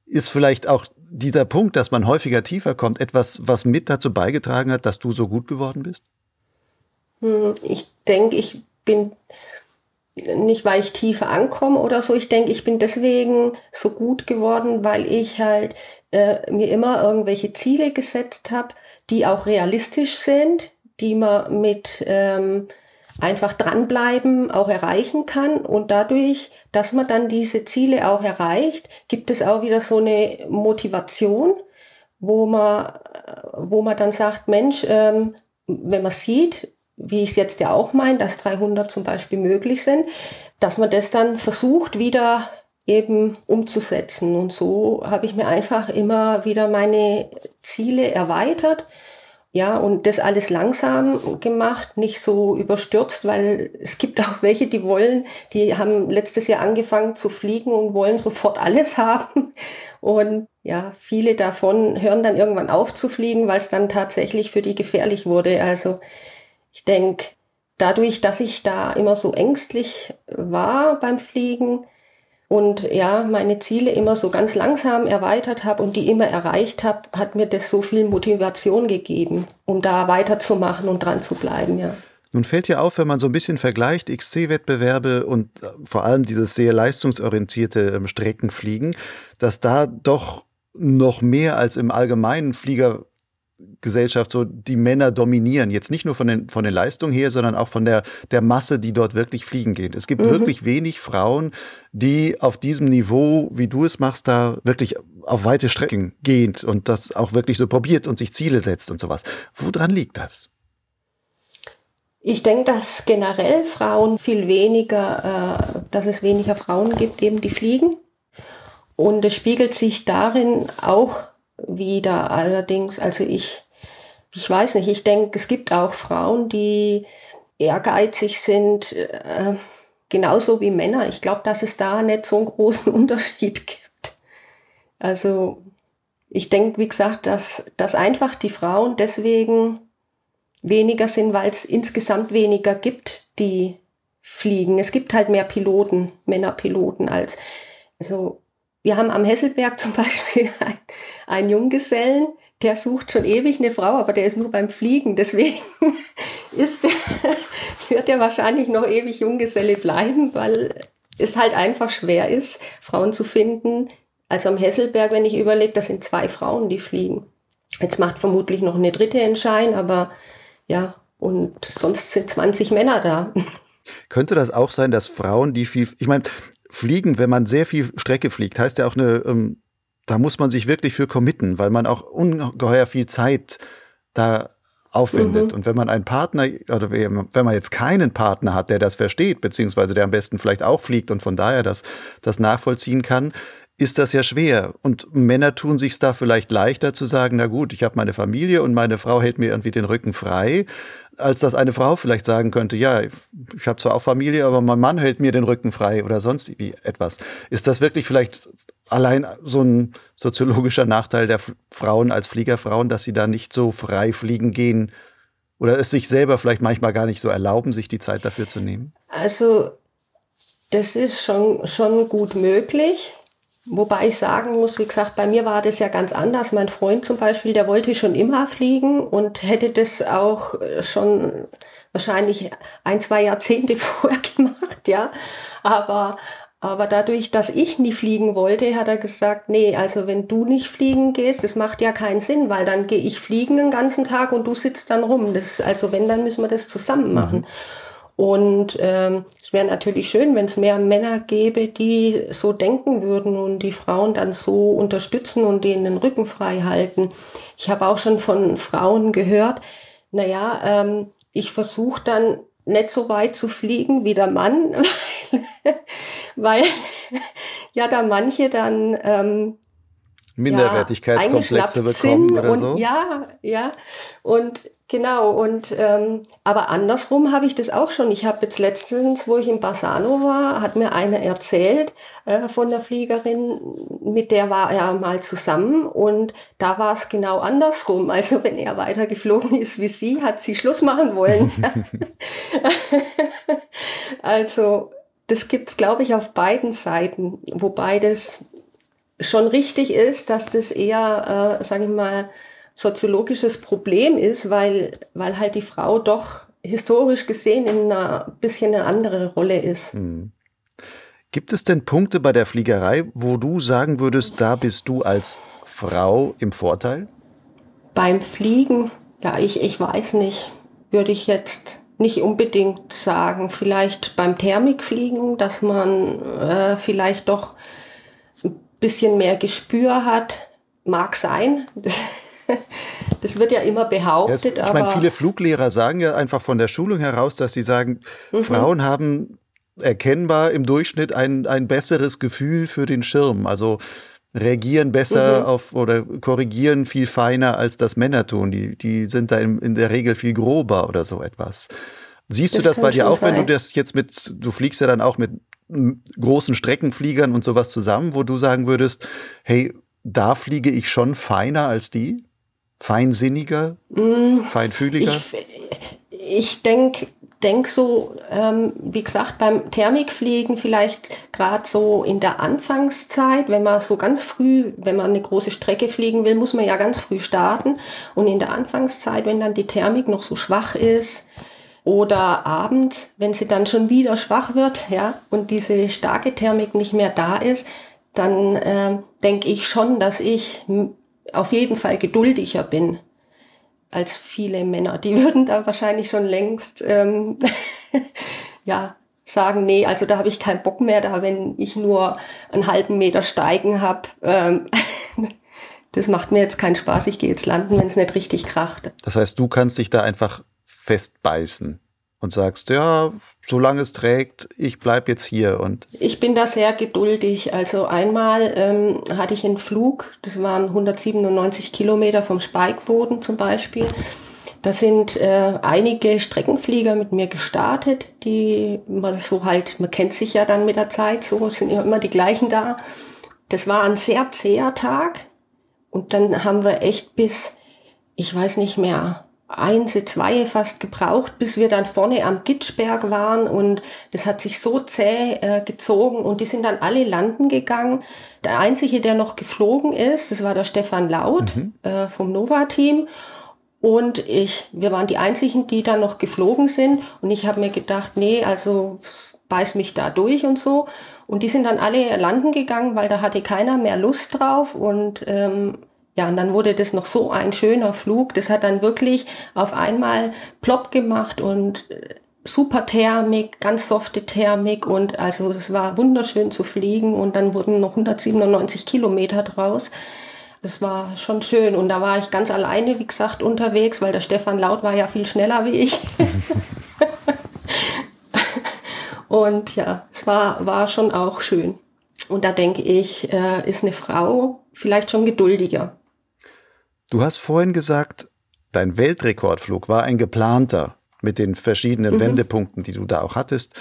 Ist vielleicht auch dieser Punkt, dass man häufiger tiefer kommt, etwas, was mit dazu beigetragen hat, dass du so gut geworden bist? Hm, ich denke, ich bin nicht, weil ich tiefer ankomme oder so. Ich denke, ich bin deswegen so gut geworden, weil ich halt äh, mir immer irgendwelche Ziele gesetzt habe, die auch realistisch sind, die man mit ähm, einfach dranbleiben auch erreichen kann. Und dadurch, dass man dann diese Ziele auch erreicht, gibt es auch wieder so eine Motivation, wo man, wo man dann sagt, Mensch, ähm, wenn man sieht, wie ich es jetzt ja auch meine, dass 300 zum Beispiel möglich sind, dass man das dann versucht wieder eben umzusetzen. Und so habe ich mir einfach immer wieder meine Ziele erweitert. Ja, und das alles langsam gemacht, nicht so überstürzt, weil es gibt auch welche, die wollen, die haben letztes Jahr angefangen zu fliegen und wollen sofort alles haben. Und ja, viele davon hören dann irgendwann auf zu fliegen, weil es dann tatsächlich für die gefährlich wurde. Also ich denke, dadurch, dass ich da immer so ängstlich war beim Fliegen und ja, meine Ziele immer so ganz langsam erweitert habe und die immer erreicht habe, hat mir das so viel Motivation gegeben, um da weiterzumachen und dran zu bleiben, ja. Nun fällt ja auf, wenn man so ein bisschen vergleicht, XC-Wettbewerbe und äh, vor allem dieses sehr leistungsorientierte ähm, Streckenfliegen, dass da doch noch mehr als im allgemeinen Flieger Gesellschaft so die Männer dominieren. Jetzt nicht nur von den, von den Leistungen her, sondern auch von der, der Masse, die dort wirklich fliegen geht. Es gibt mhm. wirklich wenig Frauen, die auf diesem Niveau, wie du es machst, da wirklich auf weite Strecken geht und das auch wirklich so probiert und sich Ziele setzt und sowas. Woran liegt das? Ich denke, dass generell Frauen viel weniger, äh, dass es weniger Frauen gibt, eben die fliegen. Und es spiegelt sich darin auch wieder. Allerdings, also ich, ich weiß nicht, ich denke, es gibt auch Frauen, die ehrgeizig sind, äh, genauso wie Männer. Ich glaube, dass es da nicht so einen großen Unterschied gibt. Also ich denke, wie gesagt, dass, dass einfach die Frauen deswegen weniger sind, weil es insgesamt weniger gibt, die fliegen. Es gibt halt mehr Piloten, Männerpiloten als, also wir haben am Hesselberg zum Beispiel ein, einen Junggesellen, der sucht schon ewig eine Frau, aber der ist nur beim Fliegen. Deswegen ist der, wird er wahrscheinlich noch ewig Junggeselle bleiben, weil es halt einfach schwer ist, Frauen zu finden. Also am Hesselberg, wenn ich überlege, das sind zwei Frauen, die fliegen. Jetzt macht vermutlich noch eine dritte Entscheidung, aber ja, und sonst sind 20 Männer da. Könnte das auch sein, dass Frauen, die viel, ich meine, Fliegen, wenn man sehr viel Strecke fliegt, heißt ja auch eine, ähm, da muss man sich wirklich für committen, weil man auch ungeheuer viel Zeit da aufwendet. Mhm. Und wenn man einen Partner, oder wenn man jetzt keinen Partner hat, der das versteht, beziehungsweise der am besten vielleicht auch fliegt und von daher das, das nachvollziehen kann, ist das ja schwer. Und Männer tun sich da vielleicht leichter zu sagen, na gut, ich habe meine Familie und meine Frau hält mir irgendwie den Rücken frei, als dass eine Frau vielleicht sagen könnte, ja, ich habe zwar auch Familie, aber mein Mann hält mir den Rücken frei oder sonst wie etwas. Ist das wirklich vielleicht allein so ein soziologischer Nachteil der Frauen als Fliegerfrauen, dass sie da nicht so frei fliegen gehen oder es sich selber vielleicht manchmal gar nicht so erlauben, sich die Zeit dafür zu nehmen? Also das ist schon, schon gut möglich. Wobei ich sagen muss, wie gesagt, bei mir war das ja ganz anders. Mein Freund zum Beispiel, der wollte schon immer fliegen und hätte das auch äh, schon wahrscheinlich ein, zwei Jahrzehnte vorher gemacht, ja. Aber, aber dadurch, dass ich nie fliegen wollte, hat er gesagt, nee, also wenn du nicht fliegen gehst, das macht ja keinen Sinn, weil dann gehe ich fliegen den ganzen Tag und du sitzt dann rum. Das, also wenn, dann müssen wir das zusammen machen. Mhm. Und ähm, es wäre natürlich schön, wenn es mehr Männer gäbe, die so denken würden und die Frauen dann so unterstützen und denen den Rücken frei halten. Ich habe auch schon von Frauen gehört, naja, ähm, ich versuche dann nicht so weit zu fliegen wie der Mann, weil ja da manche dann ähm, Minderwertigkeitskomplexe ja, bekommen oder und, so. Ja, ja. Und genau, und ähm, aber andersrum habe ich das auch schon. Ich habe jetzt letztens, wo ich in Bassano war, hat mir einer erzählt äh, von der Fliegerin, mit der war er mal zusammen und da war es genau andersrum. Also wenn er weiter geflogen ist wie sie, hat sie Schluss machen wollen. also das gibt's, glaube ich, auf beiden Seiten, wobei das schon richtig ist, dass das eher, äh, sage ich mal, soziologisches Problem ist, weil, weil halt die Frau doch historisch gesehen in einer bisschen eine andere Rolle ist. Hm. Gibt es denn Punkte bei der Fliegerei, wo du sagen würdest, da bist du als Frau im Vorteil? Beim Fliegen, ja, ich, ich weiß nicht, würde ich jetzt nicht unbedingt sagen. Vielleicht beim Thermikfliegen, dass man äh, vielleicht doch bisschen mehr Gespür hat, mag sein. Das wird ja immer behauptet. Ja, ich meine, viele Fluglehrer sagen ja einfach von der Schulung heraus, dass sie sagen, mhm. Frauen haben erkennbar im Durchschnitt ein, ein besseres Gefühl für den Schirm. Also reagieren besser mhm. auf oder korrigieren viel feiner, als das Männer tun. Die, die sind da in, in der Regel viel grober oder so etwas. Siehst das du das bei dir auch, sein. wenn du das jetzt mit, du fliegst ja dann auch mit großen Streckenfliegern und sowas zusammen, wo du sagen würdest, hey, da fliege ich schon feiner als die? Feinsinniger? Mm, feinfühliger? Ich, ich denke denk so, ähm, wie gesagt, beim Thermikfliegen vielleicht gerade so in der Anfangszeit, wenn man so ganz früh, wenn man eine große Strecke fliegen will, muss man ja ganz früh starten. Und in der Anfangszeit, wenn dann die Thermik noch so schwach ist, oder abends, wenn sie dann schon wieder schwach wird, ja, und diese starke Thermik nicht mehr da ist, dann äh, denke ich schon, dass ich auf jeden Fall geduldiger bin als viele Männer. Die würden da wahrscheinlich schon längst ähm, ja sagen, nee, also da habe ich keinen Bock mehr, da wenn ich nur einen halben Meter steigen habe. Ähm, das macht mir jetzt keinen Spaß, ich gehe jetzt landen, wenn es nicht richtig kracht. Das heißt, du kannst dich da einfach festbeißen und sagst, ja, solange es trägt, ich bleib jetzt hier und. Ich bin da sehr geduldig. Also einmal ähm, hatte ich einen Flug, das waren 197 Kilometer vom Speikboden zum Beispiel. Da sind äh, einige Streckenflieger mit mir gestartet, die man so halt, man kennt sich ja dann mit der Zeit, so sind ja immer die gleichen da. Das war ein sehr zäher Tag und dann haben wir echt bis, ich weiß nicht mehr, eins, zwei fast gebraucht, bis wir dann vorne am Gitschberg waren und das hat sich so zäh äh, gezogen und die sind dann alle landen gegangen. Der einzige, der noch geflogen ist, das war der Stefan Laut mhm. äh, vom Nova-Team und ich, wir waren die einzigen, die dann noch geflogen sind und ich habe mir gedacht, nee, also beiß mich da durch und so. Und die sind dann alle landen gegangen, weil da hatte keiner mehr Lust drauf und ähm, ja, und dann wurde das noch so ein schöner Flug. Das hat dann wirklich auf einmal plopp gemacht und äh, super Thermik, ganz softe Thermik und also es war wunderschön zu fliegen und dann wurden noch 197 Kilometer draus. Das war schon schön und da war ich ganz alleine, wie gesagt, unterwegs, weil der Stefan Laut war ja viel schneller wie ich. und ja, es war, war schon auch schön. Und da denke ich, äh, ist eine Frau vielleicht schon geduldiger. Du hast vorhin gesagt, dein Weltrekordflug war ein geplanter mit den verschiedenen mhm. Wendepunkten, die du da auch hattest.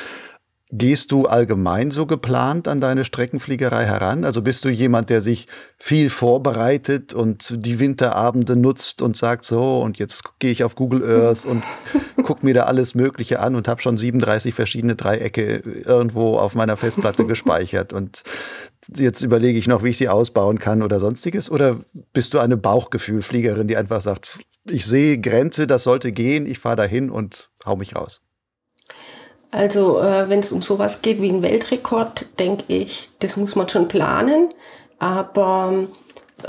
Gehst du allgemein so geplant an deine Streckenfliegerei heran? Also bist du jemand, der sich viel vorbereitet und die Winterabende nutzt und sagt so, und jetzt gehe ich auf Google Earth und gucke mir da alles Mögliche an und habe schon 37 verschiedene Dreiecke irgendwo auf meiner Festplatte gespeichert und jetzt überlege ich noch, wie ich sie ausbauen kann oder sonstiges? Oder bist du eine Bauchgefühlfliegerin, die einfach sagt, ich sehe Grenze, das sollte gehen, ich fahre dahin und hau mich raus? Also äh, wenn es um sowas geht wie ein Weltrekord, denke ich, das muss man schon planen. Aber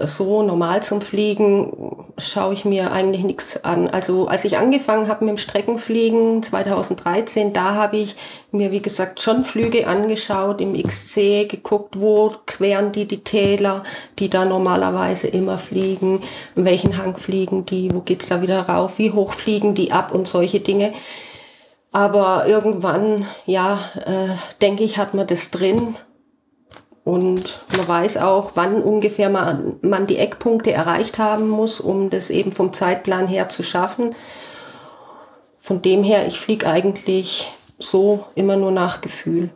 so normal zum Fliegen schaue ich mir eigentlich nichts an. Also als ich angefangen habe mit dem Streckenfliegen 2013, da habe ich mir wie gesagt schon Flüge angeschaut im XC, geguckt, wo queren die die Täler, die da normalerweise immer fliegen, in welchen Hang fliegen die, wo geht's da wieder rauf, wie hoch fliegen die ab und solche Dinge. Aber irgendwann, ja, äh, denke ich, hat man das drin Und man weiß auch, wann ungefähr man, man die Eckpunkte erreicht haben muss, um das eben vom Zeitplan her zu schaffen. Von dem her, ich fliege eigentlich so immer nur nach Gefühl.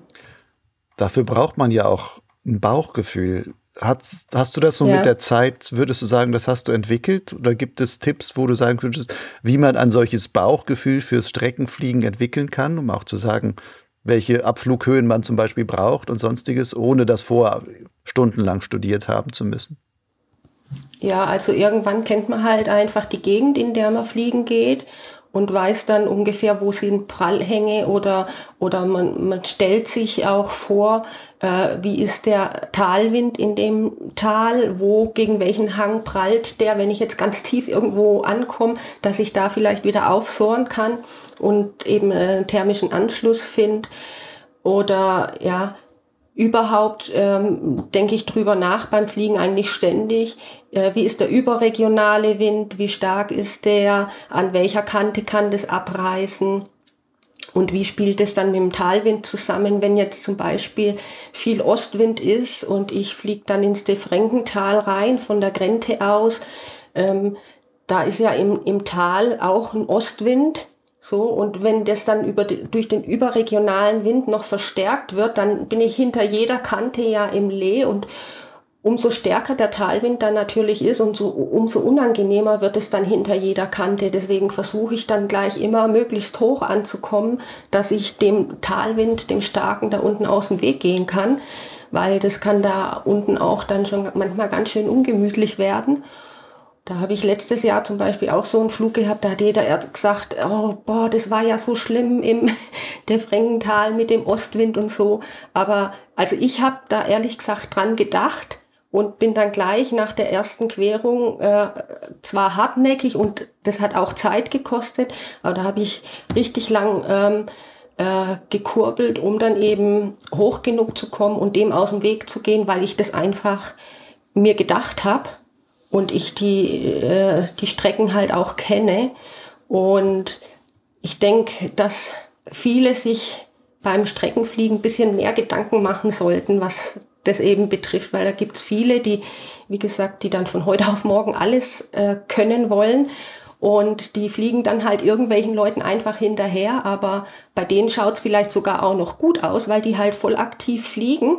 Dafür braucht man ja auch ein Bauchgefühl. Hast, hast du das so ja. mit der Zeit, würdest du sagen, das hast du entwickelt? Oder gibt es Tipps, wo du sagen könntest, wie man ein solches Bauchgefühl fürs Streckenfliegen entwickeln kann, um auch zu sagen, welche Abflughöhen man zum Beispiel braucht und sonstiges, ohne das vor stundenlang studiert haben zu müssen? Ja, also irgendwann kennt man halt einfach die Gegend, in der man fliegen geht und weiß dann ungefähr, wo sind Prallhänge oder, oder man, man stellt sich auch vor, äh, wie ist der Talwind in dem Tal, wo gegen welchen Hang prallt der, wenn ich jetzt ganz tief irgendwo ankomme, dass ich da vielleicht wieder aufsohren kann und eben einen thermischen Anschluss finde. Oder ja, überhaupt ähm, denke ich drüber nach beim Fliegen eigentlich ständig. Äh, wie ist der überregionale Wind? Wie stark ist der? An welcher Kante kann das abreißen? Und wie spielt es dann mit dem Talwind zusammen, wenn jetzt zum Beispiel viel Ostwind ist und ich fliege dann ins Defrenkental rein von der Grente aus? Ähm, da ist ja im, im Tal auch ein Ostwind so, und wenn das dann über, durch den überregionalen Wind noch verstärkt wird, dann bin ich hinter jeder Kante ja im Lee und umso stärker der Talwind dann natürlich ist, umso, umso unangenehmer wird es dann hinter jeder Kante. Deswegen versuche ich dann gleich immer möglichst hoch anzukommen, dass ich dem Talwind, dem starken da unten aus dem Weg gehen kann, weil das kann da unten auch dann schon manchmal ganz schön ungemütlich werden. Da habe ich letztes Jahr zum Beispiel auch so einen Flug gehabt, da hat jeder gesagt, oh, boah, das war ja so schlimm im der Frengental mit dem Ostwind und so. Aber also ich habe da ehrlich gesagt dran gedacht und bin dann gleich nach der ersten Querung äh, zwar hartnäckig und das hat auch Zeit gekostet, aber da habe ich richtig lang ähm, äh, gekurbelt, um dann eben hoch genug zu kommen und dem aus dem Weg zu gehen, weil ich das einfach mir gedacht habe und ich die, äh, die Strecken halt auch kenne. Und ich denke, dass viele sich beim Streckenfliegen ein bisschen mehr Gedanken machen sollten, was das eben betrifft, weil da gibt's viele, die, wie gesagt, die dann von heute auf morgen alles äh, können wollen. Und die fliegen dann halt irgendwelchen Leuten einfach hinterher, aber bei denen schaut's vielleicht sogar auch noch gut aus, weil die halt voll aktiv fliegen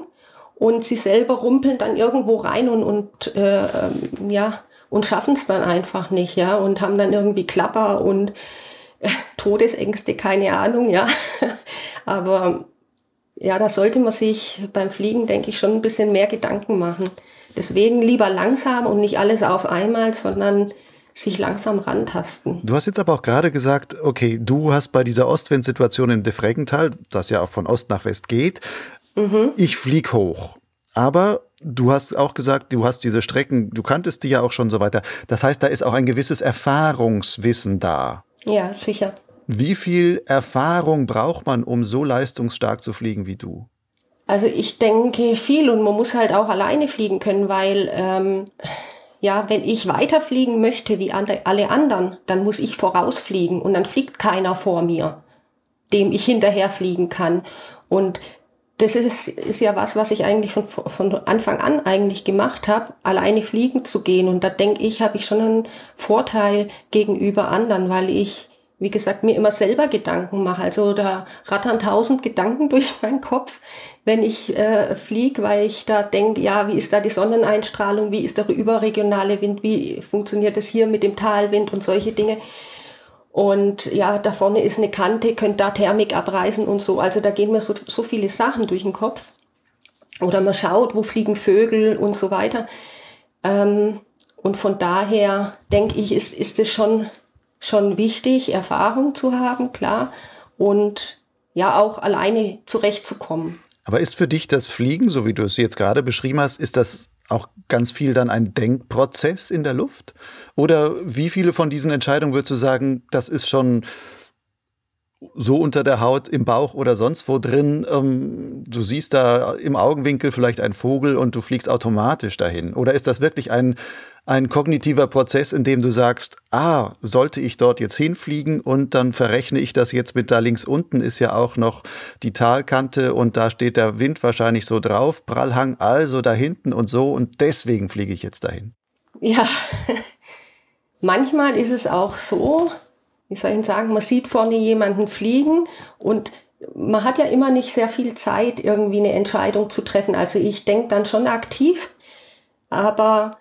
und sie selber rumpeln dann irgendwo rein und, und äh, ähm, ja und schaffen es dann einfach nicht, ja, und haben dann irgendwie Klapper und äh, Todesängste, keine Ahnung, ja. Aber ja, da sollte man sich beim Fliegen, denke ich, schon ein bisschen mehr Gedanken machen. Deswegen lieber langsam und nicht alles auf einmal, sondern sich langsam rantasten. Du hast jetzt aber auch gerade gesagt, okay, du hast bei dieser Ostwindsituation in Defreggental, das ja auch von Ost nach West geht, Mhm. Ich flieg hoch. Aber du hast auch gesagt, du hast diese Strecken, du kanntest die ja auch schon so weiter. Das heißt, da ist auch ein gewisses Erfahrungswissen da. Ja, sicher. Wie viel Erfahrung braucht man, um so leistungsstark zu fliegen wie du? Also ich denke viel und man muss halt auch alleine fliegen können, weil ähm, ja, wenn ich weiterfliegen möchte wie alle anderen, dann muss ich vorausfliegen und dann fliegt keiner vor mir, dem ich hinterher fliegen kann. Und das ist, ist ja was, was ich eigentlich von, von Anfang an eigentlich gemacht habe, alleine fliegen zu gehen. Und da denke ich, habe ich schon einen Vorteil gegenüber anderen, weil ich, wie gesagt, mir immer selber Gedanken mache. Also da rattern tausend Gedanken durch meinen Kopf, wenn ich äh, fliege, weil ich da denke, ja, wie ist da die Sonneneinstrahlung, wie ist der überregionale Wind, wie funktioniert das hier mit dem Talwind und solche Dinge. Und ja, da vorne ist eine Kante, könnte da Thermik abreißen und so. Also da gehen mir so, so viele Sachen durch den Kopf. Oder man schaut, wo fliegen Vögel und so weiter. Ähm, und von daher denke ich, ist, ist es schon, schon wichtig, Erfahrung zu haben, klar. Und ja, auch alleine zurechtzukommen. Aber ist für dich das Fliegen, so wie du es jetzt gerade beschrieben hast, ist das auch ganz viel dann ein Denkprozess in der Luft? Oder wie viele von diesen Entscheidungen würdest du sagen, das ist schon so unter der Haut, im Bauch oder sonst wo drin. Ähm, du siehst da im Augenwinkel vielleicht einen Vogel und du fliegst automatisch dahin. Oder ist das wirklich ein, ein kognitiver Prozess, in dem du sagst, ah, sollte ich dort jetzt hinfliegen und dann verrechne ich das jetzt mit da links unten ist ja auch noch die Talkante und da steht der Wind wahrscheinlich so drauf, Prallhang also da hinten und so und deswegen fliege ich jetzt dahin. Ja, manchmal ist es auch so, wie soll ich sagen, man sieht vorne jemanden fliegen und man hat ja immer nicht sehr viel Zeit, irgendwie eine Entscheidung zu treffen. Also ich denke dann schon aktiv, aber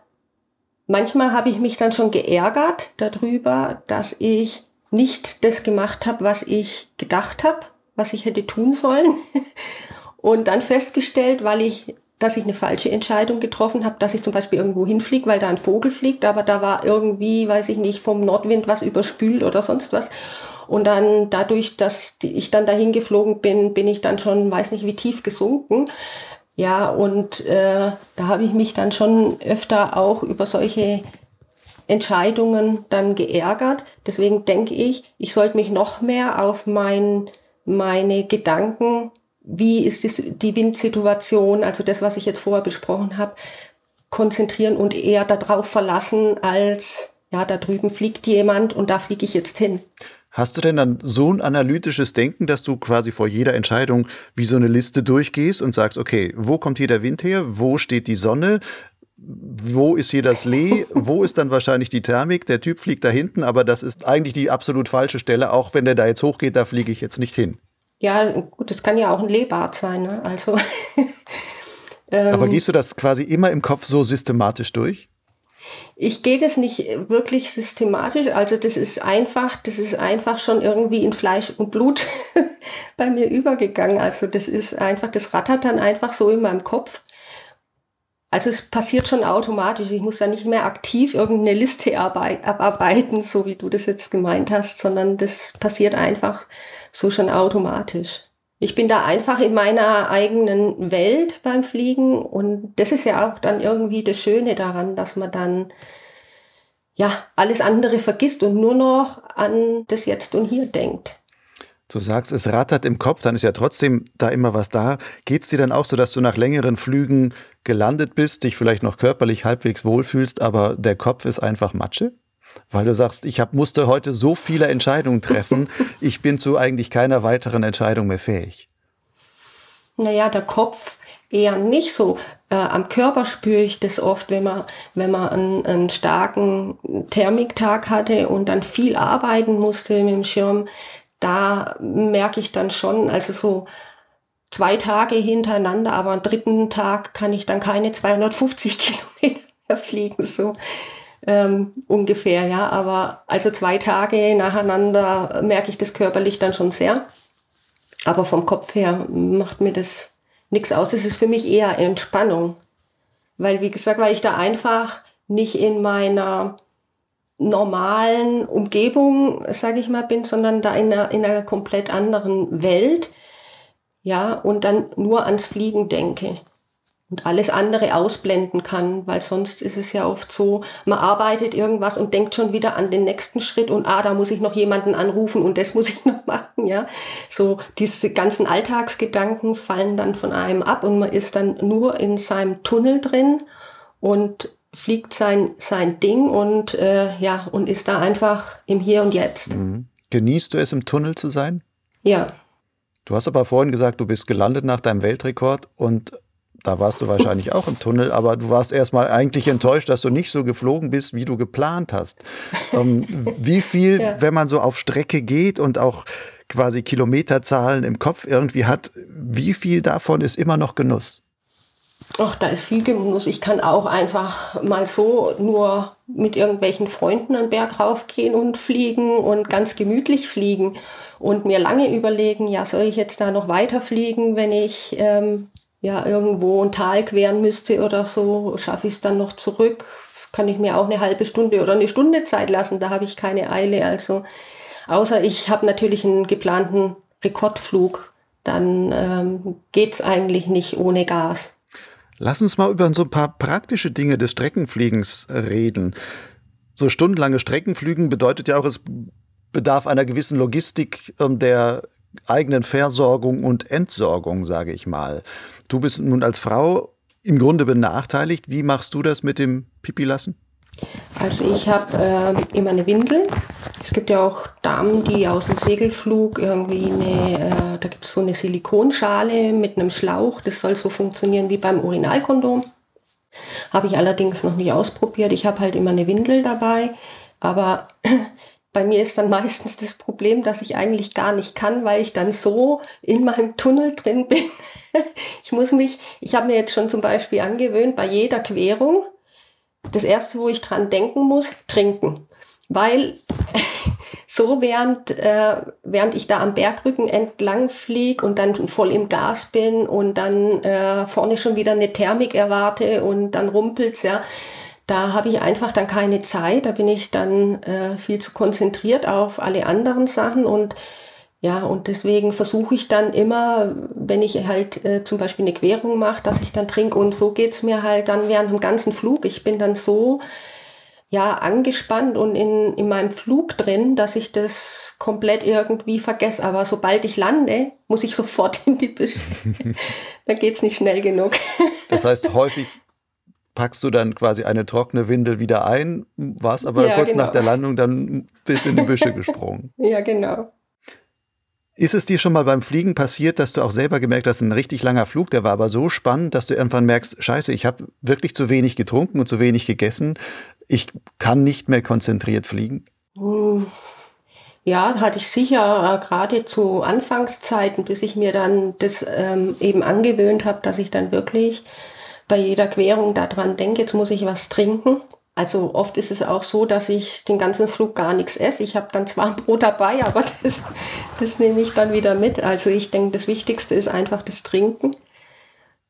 manchmal habe ich mich dann schon geärgert darüber, dass ich nicht das gemacht habe, was ich gedacht habe, was ich hätte tun sollen. Und dann festgestellt, weil ich dass ich eine falsche Entscheidung getroffen habe, dass ich zum Beispiel irgendwo hinfliege, weil da ein Vogel fliegt, aber da war irgendwie, weiß ich nicht, vom Nordwind was überspült oder sonst was. Und dann dadurch, dass ich dann dahin geflogen bin, bin ich dann schon, weiß nicht wie tief gesunken. Ja, und äh, da habe ich mich dann schon öfter auch über solche Entscheidungen dann geärgert. Deswegen denke ich, ich sollte mich noch mehr auf mein, meine Gedanken wie ist die Windsituation, also das, was ich jetzt vorher besprochen habe, konzentrieren und eher darauf verlassen, als ja, da drüben fliegt jemand und da fliege ich jetzt hin. Hast du denn dann so ein analytisches Denken, dass du quasi vor jeder Entscheidung wie so eine Liste durchgehst und sagst, okay, wo kommt hier der Wind her? Wo steht die Sonne? Wo ist hier das Lee? Wo ist dann wahrscheinlich die Thermik? Der Typ fliegt da hinten, aber das ist eigentlich die absolut falsche Stelle. Auch wenn der da jetzt hochgeht, da fliege ich jetzt nicht hin. Ja, gut, das kann ja auch ein Lehbad sein, ne? Also. Aber ähm, gehst du das quasi immer im Kopf so systematisch durch? Ich gehe das nicht wirklich systematisch, also das ist einfach, das ist einfach schon irgendwie in Fleisch und Blut bei mir übergegangen. Also das ist einfach, das rattert dann einfach so in meinem Kopf. Also es passiert schon automatisch. Ich muss da nicht mehr aktiv irgendeine Liste abarbeiten, so wie du das jetzt gemeint hast, sondern das passiert einfach so schon automatisch. Ich bin da einfach in meiner eigenen Welt beim Fliegen und das ist ja auch dann irgendwie das Schöne daran, dass man dann ja alles andere vergisst und nur noch an das Jetzt und Hier denkt. Du sagst, es rattert im Kopf, dann ist ja trotzdem da immer was da. Geht es dir dann auch so, dass du nach längeren Flügen gelandet bist, dich vielleicht noch körperlich halbwegs wohlfühlst, aber der Kopf ist einfach Matsche? Weil du sagst, ich hab, musste heute so viele Entscheidungen treffen, ich bin zu eigentlich keiner weiteren Entscheidung mehr fähig. Naja, der Kopf eher nicht so. Äh, am Körper spüre ich das oft, wenn man, wenn man einen, einen starken Thermiktag hatte und dann viel arbeiten musste mit dem Schirm, da merke ich dann schon, also so zwei Tage hintereinander, aber am dritten Tag kann ich dann keine 250 Kilometer mehr fliegen, so ähm, ungefähr, ja. Aber also zwei Tage nacheinander merke ich das körperlich dann schon sehr. Aber vom Kopf her macht mir das nichts aus. Es ist für mich eher Entspannung. Weil, wie gesagt, weil ich da einfach nicht in meiner normalen Umgebung, sage ich mal, bin, sondern da in einer, in einer komplett anderen Welt. Ja, und dann nur ans Fliegen denke und alles andere ausblenden kann, weil sonst ist es ja oft so, man arbeitet irgendwas und denkt schon wieder an den nächsten Schritt und ah, da muss ich noch jemanden anrufen und das muss ich noch machen, ja. So diese ganzen Alltagsgedanken fallen dann von einem ab und man ist dann nur in seinem Tunnel drin und fliegt sein sein Ding und äh, ja und ist da einfach im Hier und Jetzt. Mhm. Genießt du es im Tunnel zu sein? Ja. Du hast aber vorhin gesagt, du bist gelandet nach deinem Weltrekord und da warst du wahrscheinlich auch im Tunnel, aber du warst erstmal eigentlich enttäuscht, dass du nicht so geflogen bist, wie du geplant hast. Ähm, wie viel, ja. wenn man so auf Strecke geht und auch quasi Kilometerzahlen im Kopf irgendwie hat, wie viel davon ist immer noch Genuss? Ach, da ist viel Genuss. Ich kann auch einfach mal so nur mit irgendwelchen Freunden einen Berg raufgehen und fliegen und ganz gemütlich fliegen und mir lange überlegen, ja, soll ich jetzt da noch weiter fliegen, wenn ich ähm, ja irgendwo ein Tal queren müsste oder so, schaffe ich es dann noch zurück. Kann ich mir auch eine halbe Stunde oder eine Stunde Zeit lassen, da habe ich keine Eile. Also außer ich habe natürlich einen geplanten Rekordflug, dann ähm, es eigentlich nicht ohne Gas. Lass uns mal über so ein paar praktische Dinge des Streckenfliegens reden. So stundenlange Streckenflügen bedeutet ja auch, es bedarf einer gewissen Logistik ähm, der eigenen Versorgung und Entsorgung, sage ich mal. Du bist nun als Frau im Grunde benachteiligt. Wie machst du das mit dem Pipi lassen? Also ich habe äh, immer eine Windel. Es gibt ja auch Damen, die aus dem Segelflug irgendwie eine, äh, da gibt es so eine Silikonschale mit einem Schlauch. Das soll so funktionieren wie beim Urinalkondom. Habe ich allerdings noch nicht ausprobiert. Ich habe halt immer eine Windel dabei. Aber bei mir ist dann meistens das Problem, dass ich eigentlich gar nicht kann, weil ich dann so in meinem Tunnel drin bin. ich muss mich, ich habe mir jetzt schon zum Beispiel angewöhnt, bei jeder Querung, das erste, wo ich dran denken muss, trinken. Weil so während, äh, während ich da am Bergrücken entlang fliege und dann voll im Gas bin und dann äh, vorne schon wieder eine Thermik erwarte und dann rumpelt's, ja, da habe ich einfach dann keine Zeit, da bin ich dann äh, viel zu konzentriert auf alle anderen Sachen und ja, und deswegen versuche ich dann immer, wenn ich halt äh, zum Beispiel eine Querung mache, dass ich dann trinke. Und so geht's mir halt dann während dem ganzen Flug. Ich bin dann so ja angespannt und in, in meinem Flug drin, dass ich das komplett irgendwie vergesse. Aber sobald ich lande, muss ich sofort in die Büsche. dann geht's nicht schnell genug. das heißt, häufig packst du dann quasi eine trockene Windel wieder ein, warst aber ja, kurz genau. nach der Landung dann bis in die Büsche gesprungen. Ja, genau. Ist es dir schon mal beim Fliegen passiert, dass du auch selber gemerkt hast, ein richtig langer Flug, der war aber so spannend, dass du irgendwann merkst, scheiße, ich habe wirklich zu wenig getrunken und zu wenig gegessen. Ich kann nicht mehr konzentriert fliegen? Hm. Ja, hatte ich sicher, äh, gerade zu Anfangszeiten, bis ich mir dann das ähm, eben angewöhnt habe, dass ich dann wirklich bei jeder Querung daran denke, jetzt muss ich was trinken. Also oft ist es auch so, dass ich den ganzen Flug gar nichts esse. Ich habe dann zwar ein Brot dabei, aber das, das nehme ich dann wieder mit. Also ich denke, das Wichtigste ist einfach das Trinken.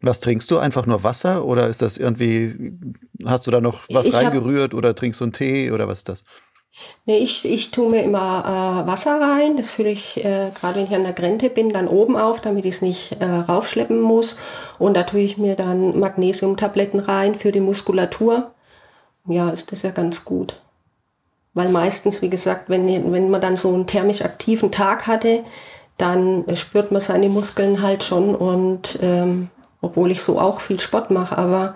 Was trinkst du? Einfach nur Wasser oder ist das irgendwie, hast du da noch was ich reingerührt hab, oder trinkst du einen Tee oder was ist das? Nee, ich, ich tue mir immer äh, Wasser rein. Das fülle ich, äh, gerade wenn ich an der Grenze bin, dann oben auf, damit ich es nicht äh, raufschleppen muss. Und da tue ich mir dann Magnesiumtabletten rein für die Muskulatur ja, ist das ja ganz gut. Weil meistens, wie gesagt, wenn, wenn man dann so einen thermisch aktiven Tag hatte, dann spürt man seine Muskeln halt schon und ähm, obwohl ich so auch viel Sport mache, aber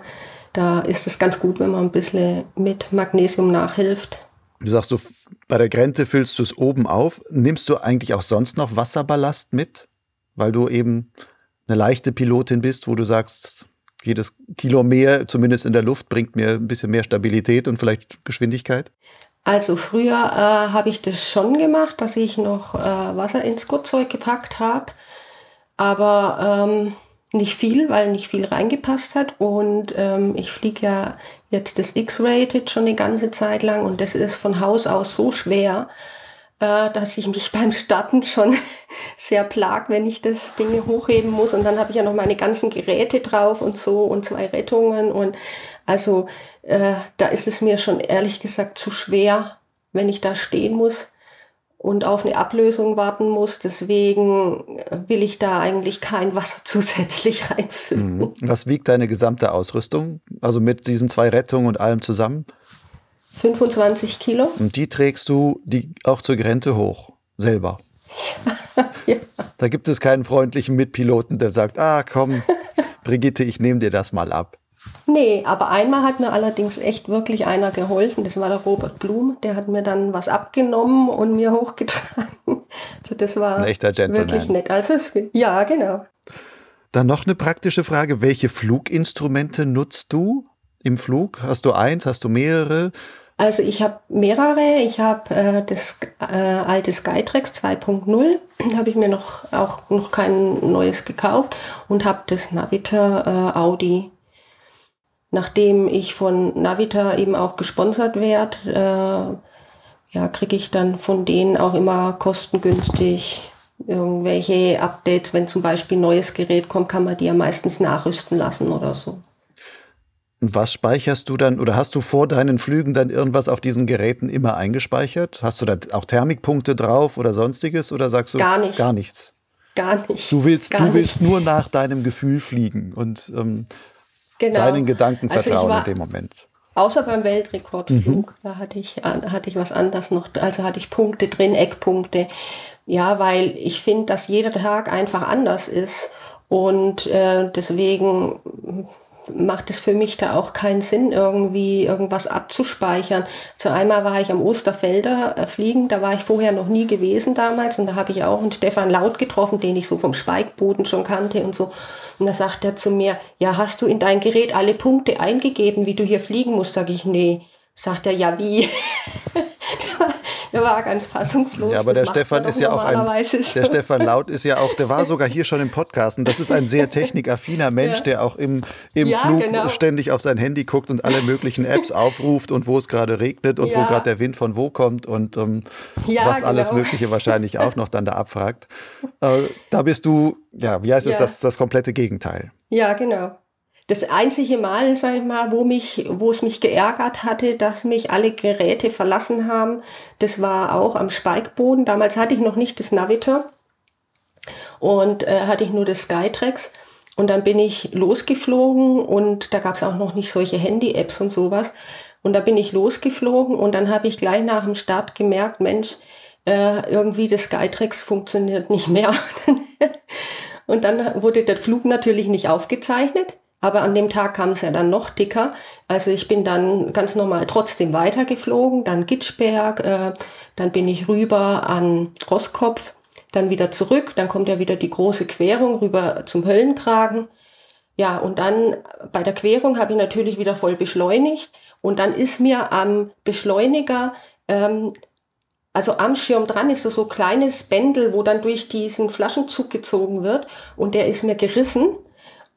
da ist es ganz gut, wenn man ein bisschen mit Magnesium nachhilft. Du sagst, du bei der Grenze füllst du es oben auf. Nimmst du eigentlich auch sonst noch Wasserballast mit? Weil du eben eine leichte Pilotin bist, wo du sagst, jedes Kilo mehr, zumindest in der Luft, bringt mir ein bisschen mehr Stabilität und vielleicht Geschwindigkeit? Also früher äh, habe ich das schon gemacht, dass ich noch äh, Wasser ins Gurtzeug gepackt habe, aber ähm, nicht viel, weil nicht viel reingepasst hat. Und ähm, ich fliege ja jetzt das X-Rated schon eine ganze Zeit lang und das ist von Haus aus so schwer, dass ich mich beim Starten schon sehr plag, wenn ich das Ding hochheben muss. Und dann habe ich ja noch meine ganzen Geräte drauf und so und zwei Rettungen. Und also äh, da ist es mir schon ehrlich gesagt zu schwer, wenn ich da stehen muss und auf eine Ablösung warten muss. Deswegen will ich da eigentlich kein Wasser zusätzlich reinfüllen. Mhm. Was wiegt deine gesamte Ausrüstung? Also mit diesen zwei Rettungen und allem zusammen? 25 Kilo. Und die trägst du die auch zur Grenze hoch, selber. ja. Da gibt es keinen freundlichen Mitpiloten, der sagt, ah komm, Brigitte, ich nehme dir das mal ab. Nee, aber einmal hat mir allerdings echt wirklich einer geholfen. Das war der Robert Blum. Der hat mir dann was abgenommen und mir hochgetragen. Also das war wirklich nett. Also es, ja, genau. Dann noch eine praktische Frage. Welche Fluginstrumente nutzt du im Flug? Hast du eins? Hast du mehrere? Also ich habe mehrere. Ich habe äh, das äh, alte Skytrax 2.0. habe ich mir noch auch noch kein neues gekauft und habe das Navita äh, Audi. Nachdem ich von Navita eben auch gesponsert werde, äh, ja, kriege ich dann von denen auch immer kostengünstig irgendwelche Updates. Wenn zum Beispiel ein neues Gerät kommt, kann man die ja meistens nachrüsten lassen oder so. Und was speicherst du dann oder hast du vor deinen Flügen dann irgendwas auf diesen Geräten immer eingespeichert? Hast du da auch Thermikpunkte drauf oder sonstiges oder sagst du gar, nicht. gar nichts? Gar nicht. Du willst, du willst nur nach deinem Gefühl fliegen und ähm, genau. deinen Gedanken also vertrauen war, in dem Moment. Außer beim Weltrekordflug, mhm. da hatte ich, äh, hatte ich was anderes noch, also hatte ich Punkte drin, Eckpunkte. Ja, weil ich finde, dass jeder Tag einfach anders ist und äh, deswegen macht es für mich da auch keinen Sinn, irgendwie irgendwas abzuspeichern. Zu einmal war ich am Osterfelder äh, fliegen, da war ich vorher noch nie gewesen damals und da habe ich auch einen Stefan Laut getroffen, den ich so vom Speikboden schon kannte und so. Und da sagt er zu mir, ja, hast du in dein Gerät alle Punkte eingegeben, wie du hier fliegen musst? Sag ich, nee. Sagt er, ja, wie? der war ganz fassungslos. Ja, aber der Stefan ist ja auch ein, der Stefan Laut ist ja auch, der war sogar hier schon im Podcast und das ist ein sehr technikaffiner Mensch, ja. der auch im, im ja, Flug genau. ständig auf sein Handy guckt und alle möglichen Apps aufruft und wo es gerade regnet und ja. wo gerade der Wind von wo kommt und um, was genau. alles Mögliche wahrscheinlich auch noch dann da abfragt. Äh, da bist du, ja, wie heißt es, das, das komplette Gegenteil. Ja, genau das einzige Mal, sag ich mal, wo mich, wo es mich geärgert hatte, dass mich alle Geräte verlassen haben, das war auch am Spikeboden. Damals hatte ich noch nicht das Navitor und äh, hatte ich nur das Skytrax. Und dann bin ich losgeflogen und da gab es auch noch nicht solche Handy-Apps und sowas. Und da bin ich losgeflogen und dann habe ich gleich nach dem Start gemerkt, Mensch, äh, irgendwie das Skytrax funktioniert nicht mehr. und dann wurde der Flug natürlich nicht aufgezeichnet. Aber an dem Tag kam es ja dann noch dicker. Also ich bin dann ganz normal trotzdem weitergeflogen, dann Gitschberg, äh, dann bin ich rüber an Rosskopf, dann wieder zurück, dann kommt ja wieder die große Querung rüber zum Höllenkragen. Ja, und dann bei der Querung habe ich natürlich wieder voll beschleunigt. Und dann ist mir am Beschleuniger ähm, also am Schirm dran ist so so kleines Bändel, wo dann durch diesen Flaschenzug gezogen wird. Und der ist mir gerissen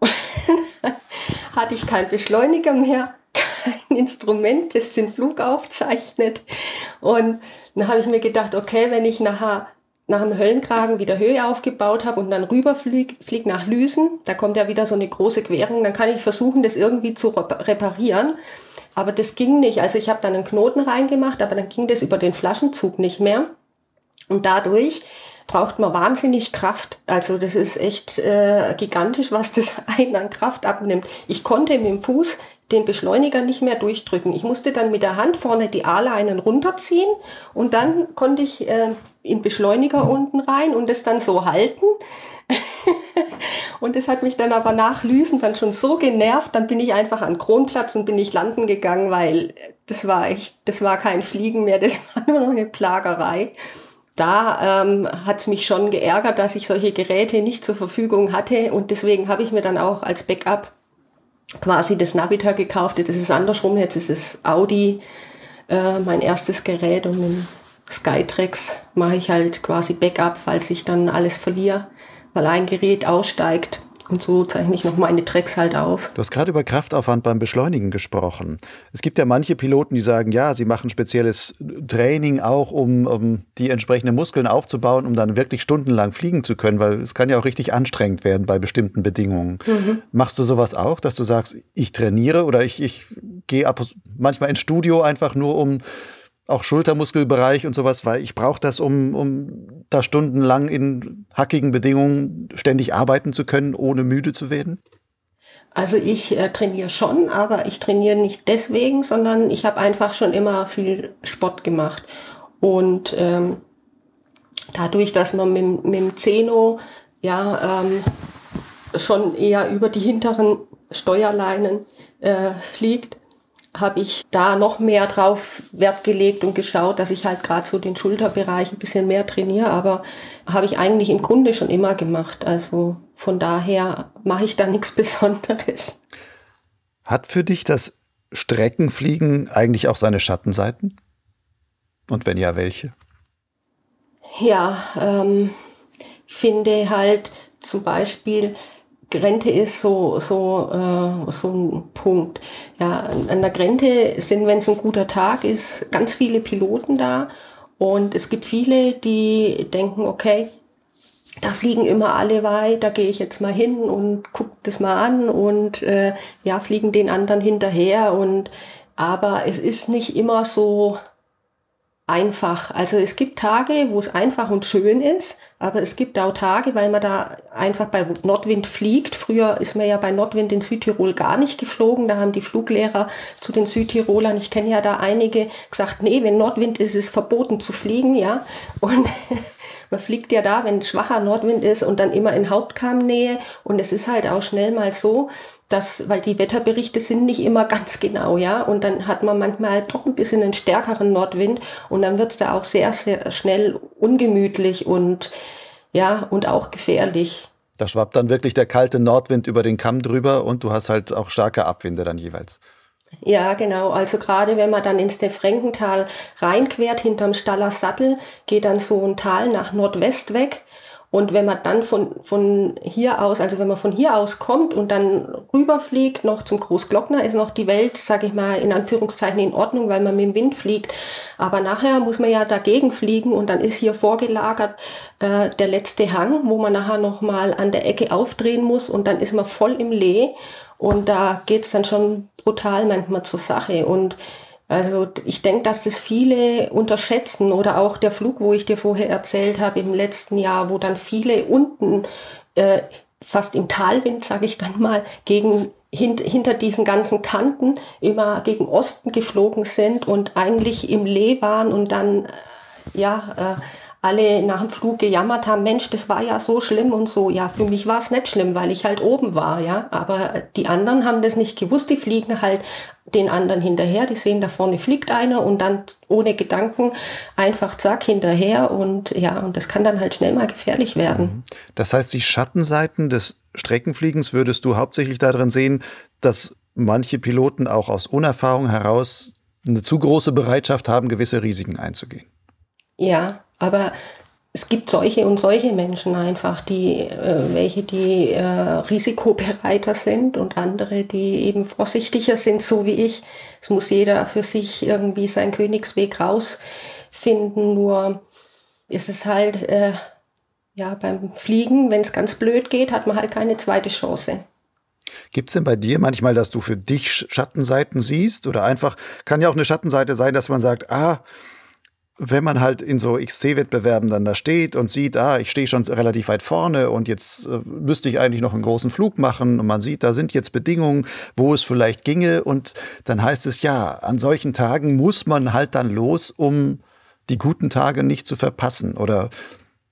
hatte ich keinen Beschleuniger mehr, kein Instrument, das den Flug aufzeichnet. Und dann habe ich mir gedacht, okay, wenn ich nachher nach dem Höllenkragen wieder Höhe aufgebaut habe und dann rüberflieg flieg nach Lüsen, da kommt ja wieder so eine große Querung, dann kann ich versuchen, das irgendwie zu reparieren. Aber das ging nicht. Also ich habe dann einen Knoten reingemacht, aber dann ging das über den Flaschenzug nicht mehr. Und dadurch braucht man wahnsinnig Kraft. Also das ist echt äh, gigantisch, was das einen an Kraft abnimmt. Ich konnte mit dem Fuß den Beschleuniger nicht mehr durchdrücken. Ich musste dann mit der Hand vorne die A-Leinen runterziehen und dann konnte ich äh, im Beschleuniger unten rein und es dann so halten. und das hat mich dann aber nach Lüsen dann schon so genervt, dann bin ich einfach an Kronplatz und bin ich landen gegangen, weil das war echt, das war kein Fliegen mehr, das war nur noch eine Plagerei da ähm, hat mich schon geärgert, dass ich solche Geräte nicht zur Verfügung hatte und deswegen habe ich mir dann auch als Backup quasi das Navitor gekauft. Jetzt ist es andersrum, jetzt ist es Audi äh, mein erstes Gerät und mit Skytrax mache ich halt quasi Backup, falls ich dann alles verliere, weil ein Gerät aussteigt und so zeichne ich noch meine Tracks halt auf. Du hast gerade über Kraftaufwand beim Beschleunigen gesprochen. Es gibt ja manche Piloten, die sagen, ja, sie machen spezielles Training auch, um, um die entsprechenden Muskeln aufzubauen, um dann wirklich stundenlang fliegen zu können, weil es kann ja auch richtig anstrengend werden bei bestimmten Bedingungen. Mhm. Machst du sowas auch, dass du sagst, ich trainiere oder ich, ich gehe ab, manchmal ins Studio einfach nur, um auch Schultermuskelbereich und sowas, weil ich brauche das, um, um da stundenlang in hackigen Bedingungen ständig arbeiten zu können, ohne müde zu werden? Also ich äh, trainiere schon, aber ich trainiere nicht deswegen, sondern ich habe einfach schon immer viel Sport gemacht. Und ähm, dadurch, dass man mit, mit dem Zeno ja ähm, schon eher über die hinteren Steuerleinen äh, fliegt, habe ich da noch mehr drauf Wert gelegt und geschaut, dass ich halt gerade so den Schulterbereich ein bisschen mehr trainiere, aber habe ich eigentlich im Grunde schon immer gemacht. Also von daher mache ich da nichts Besonderes. Hat für dich das Streckenfliegen eigentlich auch seine Schattenseiten? Und wenn ja, welche? Ja, ähm, finde halt zum Beispiel, Grente ist so, so, äh, so ein Punkt. Ja, an der Grente sind, wenn es ein guter Tag ist, ganz viele Piloten da. Und es gibt viele, die denken, okay, da fliegen immer alle weit, da gehe ich jetzt mal hin und guck das mal an und äh, ja, fliegen den anderen hinterher. Und aber es ist nicht immer so einfach. Also es gibt Tage, wo es einfach und schön ist, aber es gibt auch Tage, weil man da einfach bei Nordwind fliegt. Früher ist man ja bei Nordwind in Südtirol gar nicht geflogen. Da haben die Fluglehrer zu den Südtirolern, ich kenne ja da einige, gesagt, nee, wenn Nordwind ist, ist es verboten zu fliegen, ja. Und man fliegt ja da, wenn schwacher Nordwind ist und dann immer in Hauptkamnähe. Und es ist halt auch schnell mal so, dass, weil die Wetterberichte sind nicht immer ganz genau, ja, und dann hat man manchmal halt doch ein bisschen einen stärkeren Nordwind und dann wird's da auch sehr, sehr schnell ungemütlich und ja, und auch gefährlich. Da schwappt dann wirklich der kalte Nordwind über den Kamm drüber und du hast halt auch starke Abwinde dann jeweils. Ja, genau. Also gerade wenn man dann ins der Frankental reinquert, hinterm Staller Sattel, geht dann so ein Tal nach Nordwest weg. Und wenn man dann von, von hier aus, also wenn man von hier aus kommt und dann rüberfliegt, noch zum Großglockner, ist noch die Welt, sage ich mal, in Anführungszeichen in Ordnung, weil man mit dem Wind fliegt. Aber nachher muss man ja dagegen fliegen und dann ist hier vorgelagert äh, der letzte Hang, wo man nachher nochmal an der Ecke aufdrehen muss und dann ist man voll im Lee. Und da geht's dann schon brutal manchmal zur Sache. Und also ich denke, dass das viele unterschätzen oder auch der Flug, wo ich dir vorher erzählt habe im letzten Jahr, wo dann viele unten äh, fast im Talwind, sage ich dann mal, gegen hint, hinter diesen ganzen Kanten immer gegen Osten geflogen sind und eigentlich im Lee waren und dann äh, ja äh, alle nach dem Flug gejammert haben, Mensch, das war ja so schlimm und so. Ja, für mich war es nicht schlimm, weil ich halt oben war, ja. Aber die anderen haben das nicht gewusst, die fliegen halt den anderen hinterher, die sehen, da vorne fliegt einer und dann ohne Gedanken einfach zack hinterher und ja, und das kann dann halt schnell mal gefährlich werden. Mhm. Das heißt, die Schattenseiten des Streckenfliegens würdest du hauptsächlich darin sehen, dass manche Piloten auch aus Unerfahrung heraus eine zu große Bereitschaft haben, gewisse Risiken einzugehen. Ja, aber es gibt solche und solche Menschen einfach, die äh, welche die äh, risikobereiter sind und andere, die eben vorsichtiger sind, so wie ich. Es muss jeder für sich irgendwie seinen Königsweg rausfinden. Nur ist es halt äh, ja beim Fliegen, wenn es ganz blöd geht, hat man halt keine zweite Chance. Gibt es denn bei dir manchmal, dass du für dich Schattenseiten siehst? Oder einfach, kann ja auch eine Schattenseite sein, dass man sagt, ah, wenn man halt in so XC-Wettbewerben dann da steht und sieht, ah, ich stehe schon relativ weit vorne und jetzt äh, müsste ich eigentlich noch einen großen Flug machen und man sieht, da sind jetzt Bedingungen, wo es vielleicht ginge und dann heißt es ja, an solchen Tagen muss man halt dann los, um die guten Tage nicht zu verpassen oder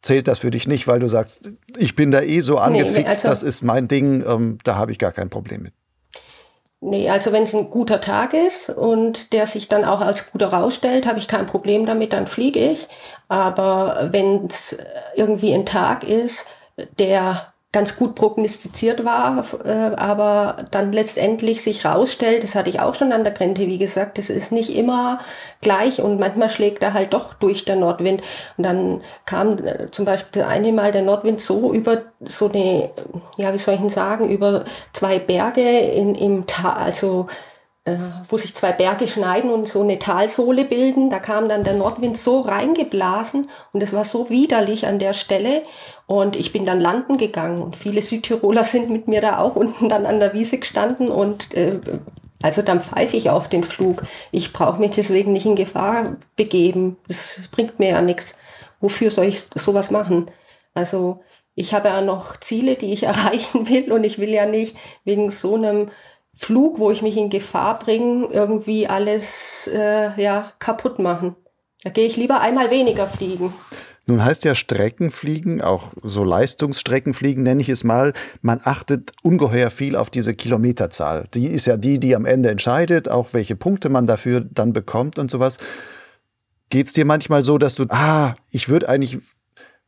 zählt das für dich nicht, weil du sagst, ich bin da eh so angefixt, nee, also das ist mein Ding, ähm, da habe ich gar kein Problem mit. Nee, also wenn es ein guter Tag ist und der sich dann auch als guter rausstellt, habe ich kein Problem damit, dann fliege ich. Aber wenn es irgendwie ein Tag ist, der ganz gut prognostiziert war, äh, aber dann letztendlich sich rausstellt, das hatte ich auch schon an der Grenze, wie gesagt, das ist nicht immer gleich und manchmal schlägt er halt doch durch der Nordwind. Und dann kam äh, zum Beispiel das eine Mal der Nordwind so über so eine, ja, wie soll ich denn sagen, über zwei Berge in, im Tal, also wo sich zwei Berge schneiden und so eine Talsohle bilden. Da kam dann der Nordwind so reingeblasen und es war so widerlich an der Stelle. Und ich bin dann landen gegangen und viele Südtiroler sind mit mir da auch unten dann an der Wiese gestanden und äh, also dann pfeife ich auf den Flug. Ich brauche mich deswegen nicht in Gefahr begeben. Das bringt mir ja nichts. Wofür soll ich sowas machen? Also ich habe ja noch Ziele, die ich erreichen will und ich will ja nicht wegen so einem Flug, wo ich mich in Gefahr bringe, irgendwie alles äh, ja, kaputt machen. Da gehe ich lieber einmal weniger fliegen. Nun heißt ja Streckenfliegen, auch so Leistungsstreckenfliegen nenne ich es mal, man achtet ungeheuer viel auf diese Kilometerzahl. Die ist ja die, die am Ende entscheidet, auch welche Punkte man dafür dann bekommt und sowas. Geht es dir manchmal so, dass du, ah, ich würde eigentlich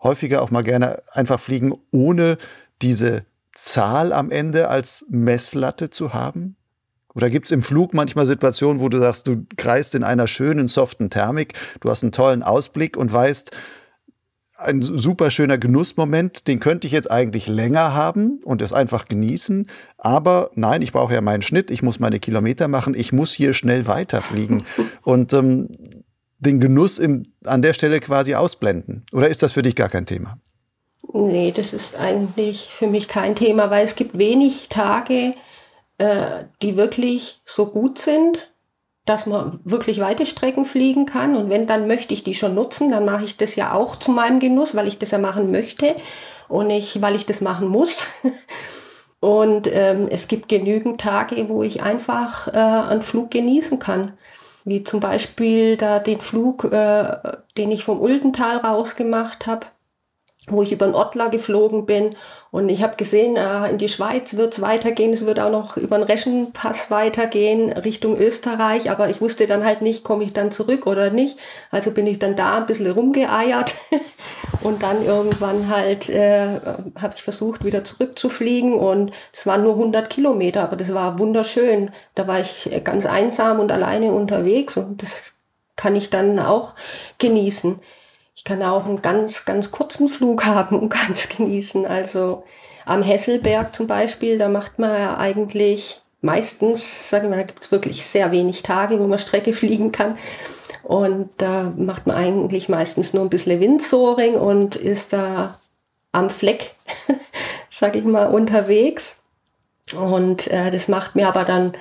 häufiger auch mal gerne einfach fliegen, ohne diese Zahl am Ende als Messlatte zu haben? Oder gibt es im Flug manchmal Situationen, wo du sagst, du kreist in einer schönen, soften Thermik, du hast einen tollen Ausblick und weißt, ein super schöner Genussmoment, den könnte ich jetzt eigentlich länger haben und es einfach genießen. Aber nein, ich brauche ja meinen Schnitt, ich muss meine Kilometer machen, ich muss hier schnell weiterfliegen und ähm, den Genuss im, an der Stelle quasi ausblenden. Oder ist das für dich gar kein Thema? Nee, das ist eigentlich für mich kein Thema, weil es gibt wenig Tage, äh, die wirklich so gut sind, dass man wirklich weite Strecken fliegen kann. Und wenn, dann möchte ich die schon nutzen. Dann mache ich das ja auch zu meinem Genuss, weil ich das ja machen möchte und nicht, weil ich das machen muss. Und ähm, es gibt genügend Tage, wo ich einfach äh, einen Flug genießen kann. Wie zum Beispiel da den Flug, äh, den ich vom Uldental rausgemacht habe wo ich über den Ottler geflogen bin. Und ich habe gesehen, äh, in die Schweiz wird es weitergehen, es wird auch noch über den Reschenpass weitergehen Richtung Österreich, aber ich wusste dann halt nicht, komme ich dann zurück oder nicht. Also bin ich dann da ein bisschen rumgeeiert. Und dann irgendwann halt äh, habe ich versucht, wieder zurückzufliegen. Und es waren nur 100 Kilometer, aber das war wunderschön. Da war ich ganz einsam und alleine unterwegs. Und das kann ich dann auch genießen kann auch einen ganz, ganz kurzen Flug haben und ganz genießen. Also am Hesselberg zum Beispiel, da macht man ja eigentlich meistens, sagen wir, da gibt es wirklich sehr wenig Tage, wo man Strecke fliegen kann. Und da macht man eigentlich meistens nur ein bisschen Windsoring und ist da am Fleck, sag ich mal, unterwegs. Und äh, das macht mir aber dann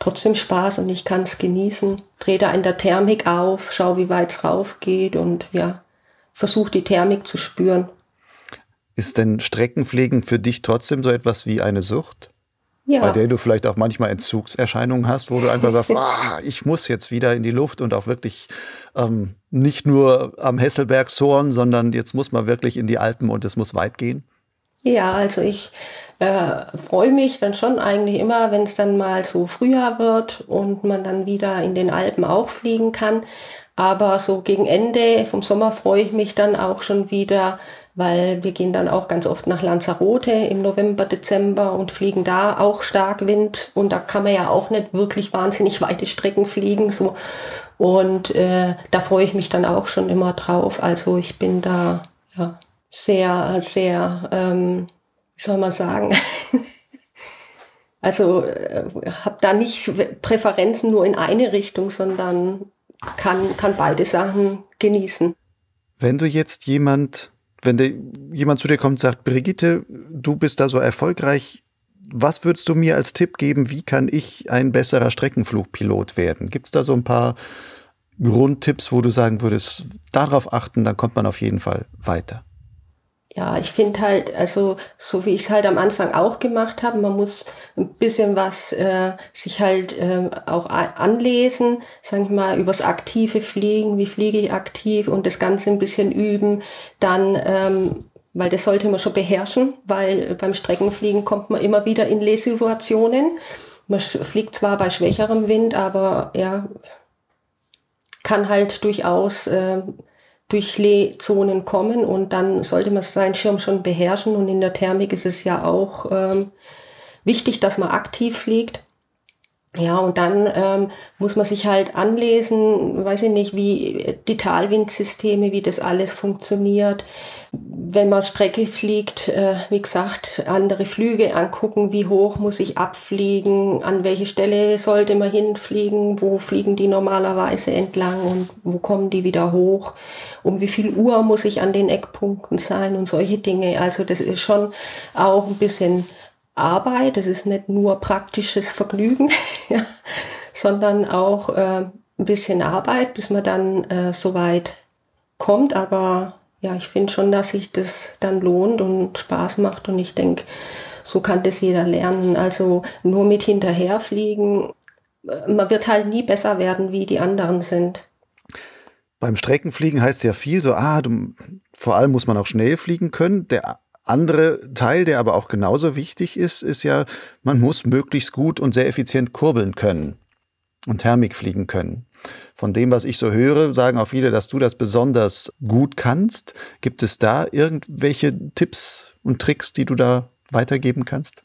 trotzdem Spaß und ich kann es genießen. Drehe da in der Thermik auf, schau, wie weit es rauf geht und ja, versuche die Thermik zu spüren. Ist denn Streckenpflegen für dich trotzdem so etwas wie eine Sucht? Ja. Bei der du vielleicht auch manchmal Entzugserscheinungen hast, wo du einfach sagst, ah, ich muss jetzt wieder in die Luft und auch wirklich ähm, nicht nur am Hesselberg sohren, sondern jetzt muss man wirklich in die Alpen und es muss weit gehen? Ja, also ich äh, freue mich dann schon eigentlich immer, wenn es dann mal so Frühjahr wird und man dann wieder in den Alpen auch fliegen kann. Aber so gegen Ende vom Sommer freue ich mich dann auch schon wieder, weil wir gehen dann auch ganz oft nach Lanzarote im November, Dezember und fliegen da auch stark Wind. Und da kann man ja auch nicht wirklich wahnsinnig weite Strecken fliegen. So. Und äh, da freue ich mich dann auch schon immer drauf. Also ich bin da ja, sehr, sehr, ähm, wie soll man sagen, also äh, habe da nicht Präferenzen nur in eine Richtung, sondern kann, kann beide Sachen genießen. Wenn du jetzt jemand, wenn der, jemand zu dir kommt und sagt, Brigitte, du bist da so erfolgreich, was würdest du mir als Tipp geben, wie kann ich ein besserer Streckenflugpilot werden? Gibt es da so ein paar Grundtipps, wo du sagen würdest, darauf achten, dann kommt man auf jeden Fall weiter? Ja, ich finde halt, also so wie ich es halt am Anfang auch gemacht habe, man muss ein bisschen was äh, sich halt äh, auch anlesen, sage ich mal, übers aktive Fliegen, wie fliege ich aktiv und das Ganze ein bisschen üben, dann ähm, weil das sollte man schon beherrschen, weil beim Streckenfliegen kommt man immer wieder in Lehrsituationen. Man fliegt zwar bei schwächerem Wind, aber ja, kann halt durchaus äh, durch Lehzonen kommen und dann sollte man seinen Schirm schon beherrschen und in der Thermik ist es ja auch ähm, wichtig, dass man aktiv fliegt. Ja, und dann ähm, muss man sich halt anlesen, weiß ich nicht, wie die Talwindsysteme, wie das alles funktioniert. Wenn man Strecke fliegt, äh, wie gesagt, andere Flüge angucken, wie hoch muss ich abfliegen, an welche Stelle sollte man hinfliegen, wo fliegen die normalerweise entlang und wo kommen die wieder hoch, um wie viel Uhr muss ich an den Eckpunkten sein und solche Dinge. Also das ist schon auch ein bisschen Arbeit, es ist nicht nur praktisches Vergnügen, ja, sondern auch äh, ein bisschen Arbeit, bis man dann äh, so weit kommt. Aber ja, ich finde schon, dass sich das dann lohnt und Spaß macht und ich denke, so kann das jeder lernen. Also nur mit hinterherfliegen, äh, man wird halt nie besser werden, wie die anderen sind. Beim Streckenfliegen heißt ja viel so, ah, du, vor allem muss man auch schnell fliegen können. Der andere Teil, der aber auch genauso wichtig ist, ist ja, man muss möglichst gut und sehr effizient kurbeln können und Thermik fliegen können. Von dem, was ich so höre, sagen auch viele, dass du das besonders gut kannst. Gibt es da irgendwelche Tipps und Tricks, die du da weitergeben kannst?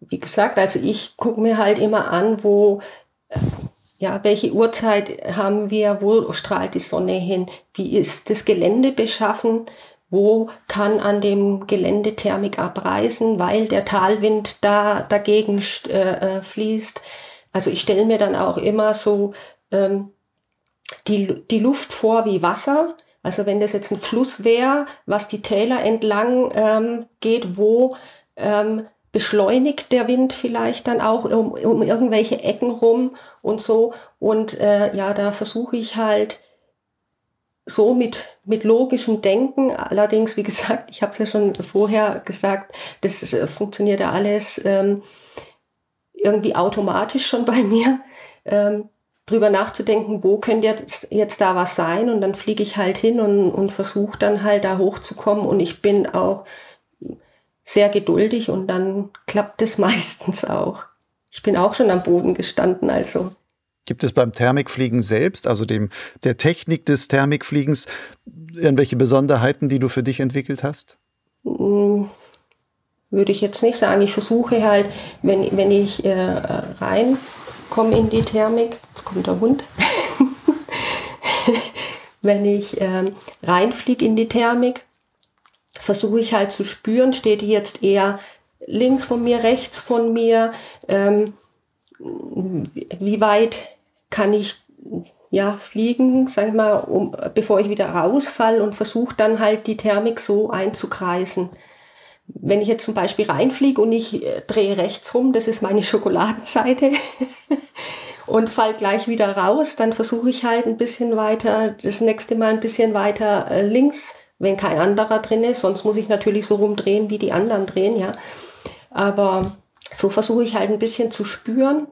Wie gesagt, also ich gucke mir halt immer an, wo ja, welche Uhrzeit haben wir? Wo strahlt die Sonne hin? Wie ist das Gelände beschaffen? Wo kann an dem Gelände Thermik abreißen, weil der Talwind da dagegen äh, äh, fließt? Also ich stelle mir dann auch immer so ähm, die, die Luft vor wie Wasser. Also wenn das jetzt ein Fluss wäre, was die Täler entlang ähm, geht, wo ähm, beschleunigt der Wind vielleicht dann auch um, um irgendwelche Ecken rum und so. Und äh, ja, da versuche ich halt so mit, mit logischem Denken, allerdings, wie gesagt, ich habe es ja schon vorher gesagt, das äh, funktioniert ja alles ähm, irgendwie automatisch schon bei mir, ähm, drüber nachzudenken, wo könnte jetzt, jetzt da was sein. Und dann fliege ich halt hin und, und versuche dann halt da hochzukommen. Und ich bin auch sehr geduldig und dann klappt es meistens auch. Ich bin auch schon am Boden gestanden, also Gibt es beim Thermikfliegen selbst, also dem, der Technik des Thermikfliegens, irgendwelche Besonderheiten, die du für dich entwickelt hast? Hm, würde ich jetzt nicht sagen. Ich versuche halt, wenn, wenn ich äh, reinkomme in die Thermik, jetzt kommt der Hund, wenn ich äh, reinfliege in die Thermik, versuche ich halt zu spüren, steht die jetzt eher links von mir, rechts von mir, ähm, wie weit kann ich ja fliegen, sag ich mal, um, bevor ich wieder rausfall und versuche dann halt die Thermik so einzukreisen. Wenn ich jetzt zum Beispiel reinfliege und ich äh, drehe rechts rum, das ist meine Schokoladenseite, und fall gleich wieder raus, dann versuche ich halt ein bisschen weiter, das nächste Mal ein bisschen weiter äh, links, wenn kein anderer drin ist, sonst muss ich natürlich so rumdrehen, wie die anderen drehen, ja. Aber so versuche ich halt ein bisschen zu spüren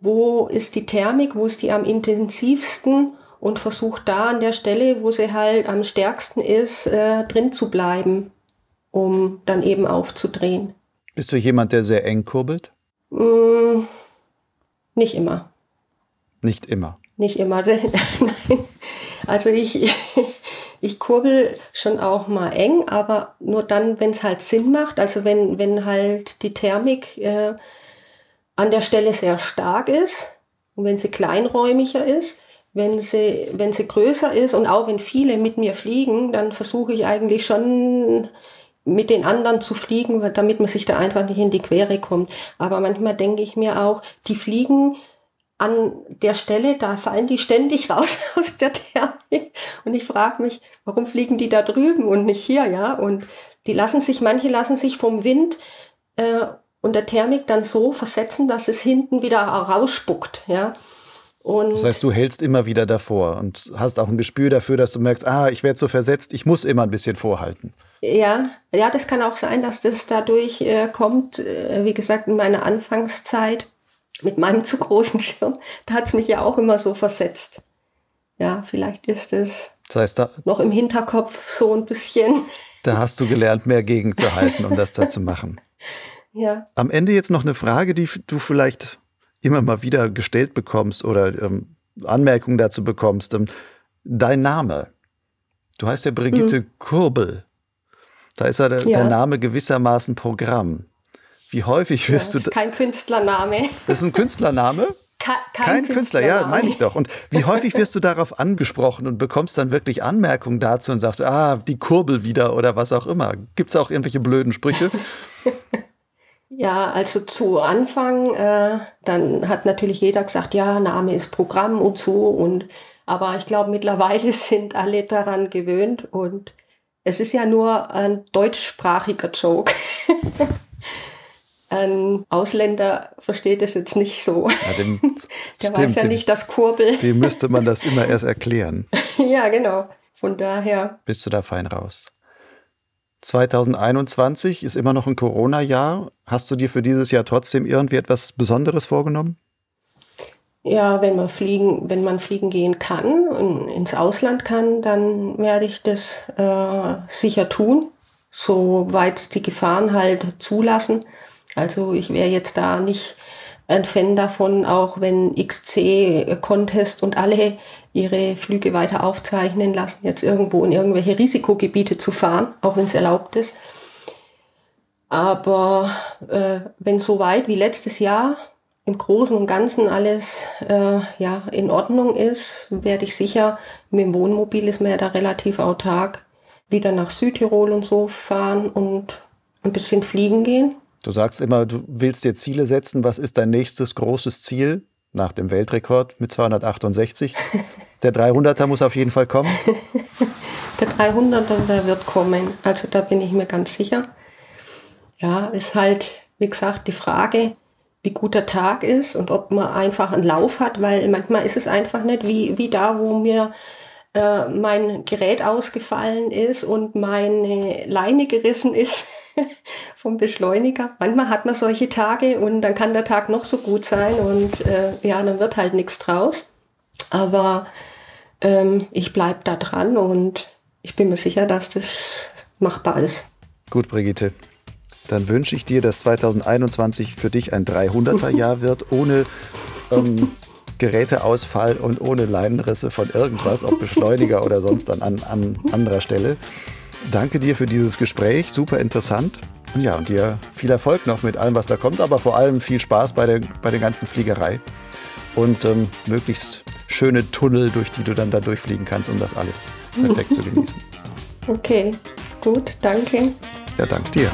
wo ist die Thermik, wo ist die am intensivsten und versucht da an der Stelle, wo sie halt am stärksten ist, äh, drin zu bleiben, um dann eben aufzudrehen. Bist du jemand, der sehr eng kurbelt? Mm, nicht immer. Nicht immer. Nicht immer. also ich, ich kurbel schon auch mal eng, aber nur dann, wenn es halt Sinn macht. Also wenn, wenn halt die Thermik äh, an der Stelle sehr stark ist und wenn sie kleinräumiger ist, wenn sie, wenn sie größer ist und auch wenn viele mit mir fliegen, dann versuche ich eigentlich schon mit den anderen zu fliegen, damit man sich da einfach nicht in die Quere kommt. Aber manchmal denke ich mir auch, die fliegen an der Stelle, da fallen die ständig raus aus der Thermik. Und ich frage mich, warum fliegen die da drüben und nicht hier, ja? Und die lassen sich, manche lassen sich vom Wind äh, und der Thermik dann so versetzen, dass es hinten wieder rausspuckt, ja. Und das heißt, du hältst immer wieder davor und hast auch ein Gespür dafür, dass du merkst, ah, ich werde so versetzt, ich muss immer ein bisschen vorhalten. Ja, ja, das kann auch sein, dass das dadurch äh, kommt. Äh, wie gesagt, in meiner Anfangszeit mit meinem zu großen Schirm, da hat es mich ja auch immer so versetzt. Ja, vielleicht ist es das heißt, da, noch im Hinterkopf so ein bisschen. Da hast du gelernt, mehr gegenzuhalten, um das da zu machen. Ja. Am Ende jetzt noch eine Frage, die du vielleicht immer mal wieder gestellt bekommst oder ähm, Anmerkungen dazu bekommst. Ähm, dein Name. Du heißt ja Brigitte mhm. Kurbel. Da ist ja der, ja der, Name gewissermaßen Programm. Wie häufig wirst ja, du. Das ist kein Künstlername. Das ist ein Künstlername? Ka kein, kein Künstler, ja, meine ich doch. Und wie häufig wirst du darauf angesprochen und bekommst dann wirklich Anmerkungen dazu und sagst, ah, die Kurbel wieder oder was auch immer. Gibt es auch irgendwelche blöden Sprüche? Ja, also zu Anfang, äh, dann hat natürlich jeder gesagt, ja, Name ist Programm und so. Und aber ich glaube, mittlerweile sind alle daran gewöhnt und es ist ja nur ein deutschsprachiger Joke. Ein Ausländer versteht es jetzt nicht so. Ja, dem, Der stimmt, weiß ja nicht das Kurbel. Wie müsste man das immer erst erklären? ja, genau. Von daher. Bist du da fein raus? 2021 ist immer noch ein Corona-Jahr. Hast du dir für dieses Jahr trotzdem irgendwie etwas Besonderes vorgenommen? Ja, wenn man fliegen, wenn man fliegen gehen kann und ins Ausland kann, dann werde ich das äh, sicher tun, soweit die Gefahren halt zulassen. Also ich wäre jetzt da nicht ein Fan davon, auch wenn XC Contest und alle ihre Flüge weiter aufzeichnen lassen, jetzt irgendwo in irgendwelche Risikogebiete zu fahren, auch wenn es erlaubt ist. Aber äh, wenn so weit wie letztes Jahr im Großen und Ganzen alles äh, ja in Ordnung ist, werde ich sicher mit dem Wohnmobil ist man ja da relativ autark wieder nach Südtirol und so fahren und ein bisschen fliegen gehen. Du sagst immer, du willst dir Ziele setzen. Was ist dein nächstes großes Ziel nach dem Weltrekord mit 268? Der 300er muss auf jeden Fall kommen. Der 300er, der wird kommen. Also da bin ich mir ganz sicher. Ja, ist halt wie gesagt, die Frage, wie gut der Tag ist und ob man einfach einen Lauf hat, weil manchmal ist es einfach nicht wie, wie da, wo mir äh, mein Gerät ausgefallen ist und meine Leine gerissen ist vom Beschleuniger. Manchmal hat man solche Tage und dann kann der Tag noch so gut sein und äh, ja, dann wird halt nichts draus. Aber ähm, ich bleibe da dran und ich bin mir sicher, dass das machbar ist. Gut, Brigitte. Dann wünsche ich dir, dass 2021 für dich ein 300er Jahr wird, ohne ähm, Geräteausfall und ohne Leinenrisse von irgendwas, ob Beschleuniger oder sonst an, an, an anderer Stelle. Danke dir für dieses Gespräch, super interessant. Und ja, und dir viel Erfolg noch mit allem, was da kommt, aber vor allem viel Spaß bei der, bei der ganzen Fliegerei und ähm, möglichst schöne Tunnel, durch die du dann da durchfliegen kannst, um das alles perfekt zu genießen. Okay, gut, danke. Ja, danke dir.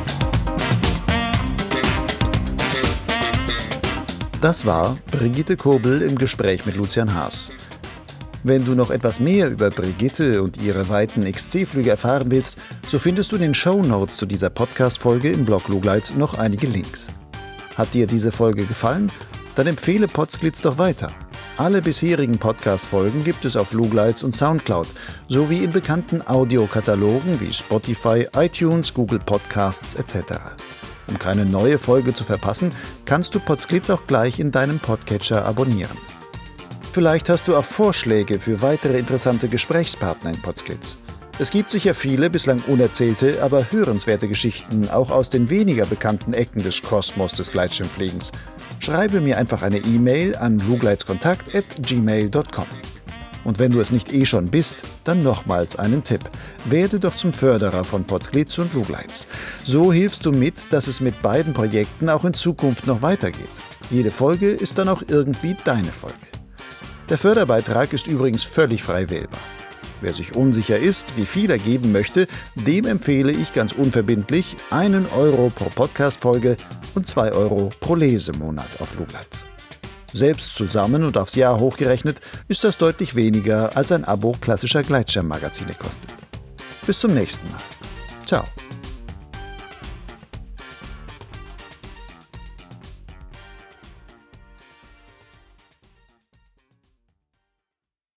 Das war Brigitte Kurbel im Gespräch mit Lucian Haas. Wenn du noch etwas mehr über Brigitte und ihre weiten XC-Flüge erfahren willst, so findest du in den Show Notes zu dieser Podcast-Folge im Blog Lugleitz noch einige Links. Hat dir diese Folge gefallen? Dann empfehle Potsglitz doch weiter. Alle bisherigen Podcast-Folgen gibt es auf Lugleitz und Soundcloud sowie in bekannten Audiokatalogen wie Spotify, iTunes, Google Podcasts etc. Um keine neue Folge zu verpassen, kannst du Potsglitz auch gleich in deinem Podcatcher abonnieren. Vielleicht hast du auch Vorschläge für weitere interessante Gesprächspartner in Potsglitz. Es gibt sicher viele bislang unerzählte, aber hörenswerte Geschichten auch aus den weniger bekannten Ecken des Kosmos des Gleitschirmfliegens. Schreibe mir einfach eine E-Mail an lugleitskontakt@gmail.com. Und wenn du es nicht eh schon bist, dann nochmals einen Tipp. Werde doch zum Förderer von Potsglitz und Lugleitz. So hilfst du mit, dass es mit beiden Projekten auch in Zukunft noch weitergeht. Jede Folge ist dann auch irgendwie deine Folge. Der Förderbeitrag ist übrigens völlig frei wählbar. Wer sich unsicher ist, wie viel er geben möchte, dem empfehle ich ganz unverbindlich einen Euro pro Podcast-Folge und zwei Euro pro Lesemonat auf Lugleitz. Selbst zusammen und aufs Jahr hochgerechnet ist das deutlich weniger, als ein Abo klassischer Gleitschirmmagazine kostet. Bis zum nächsten Mal. Ciao.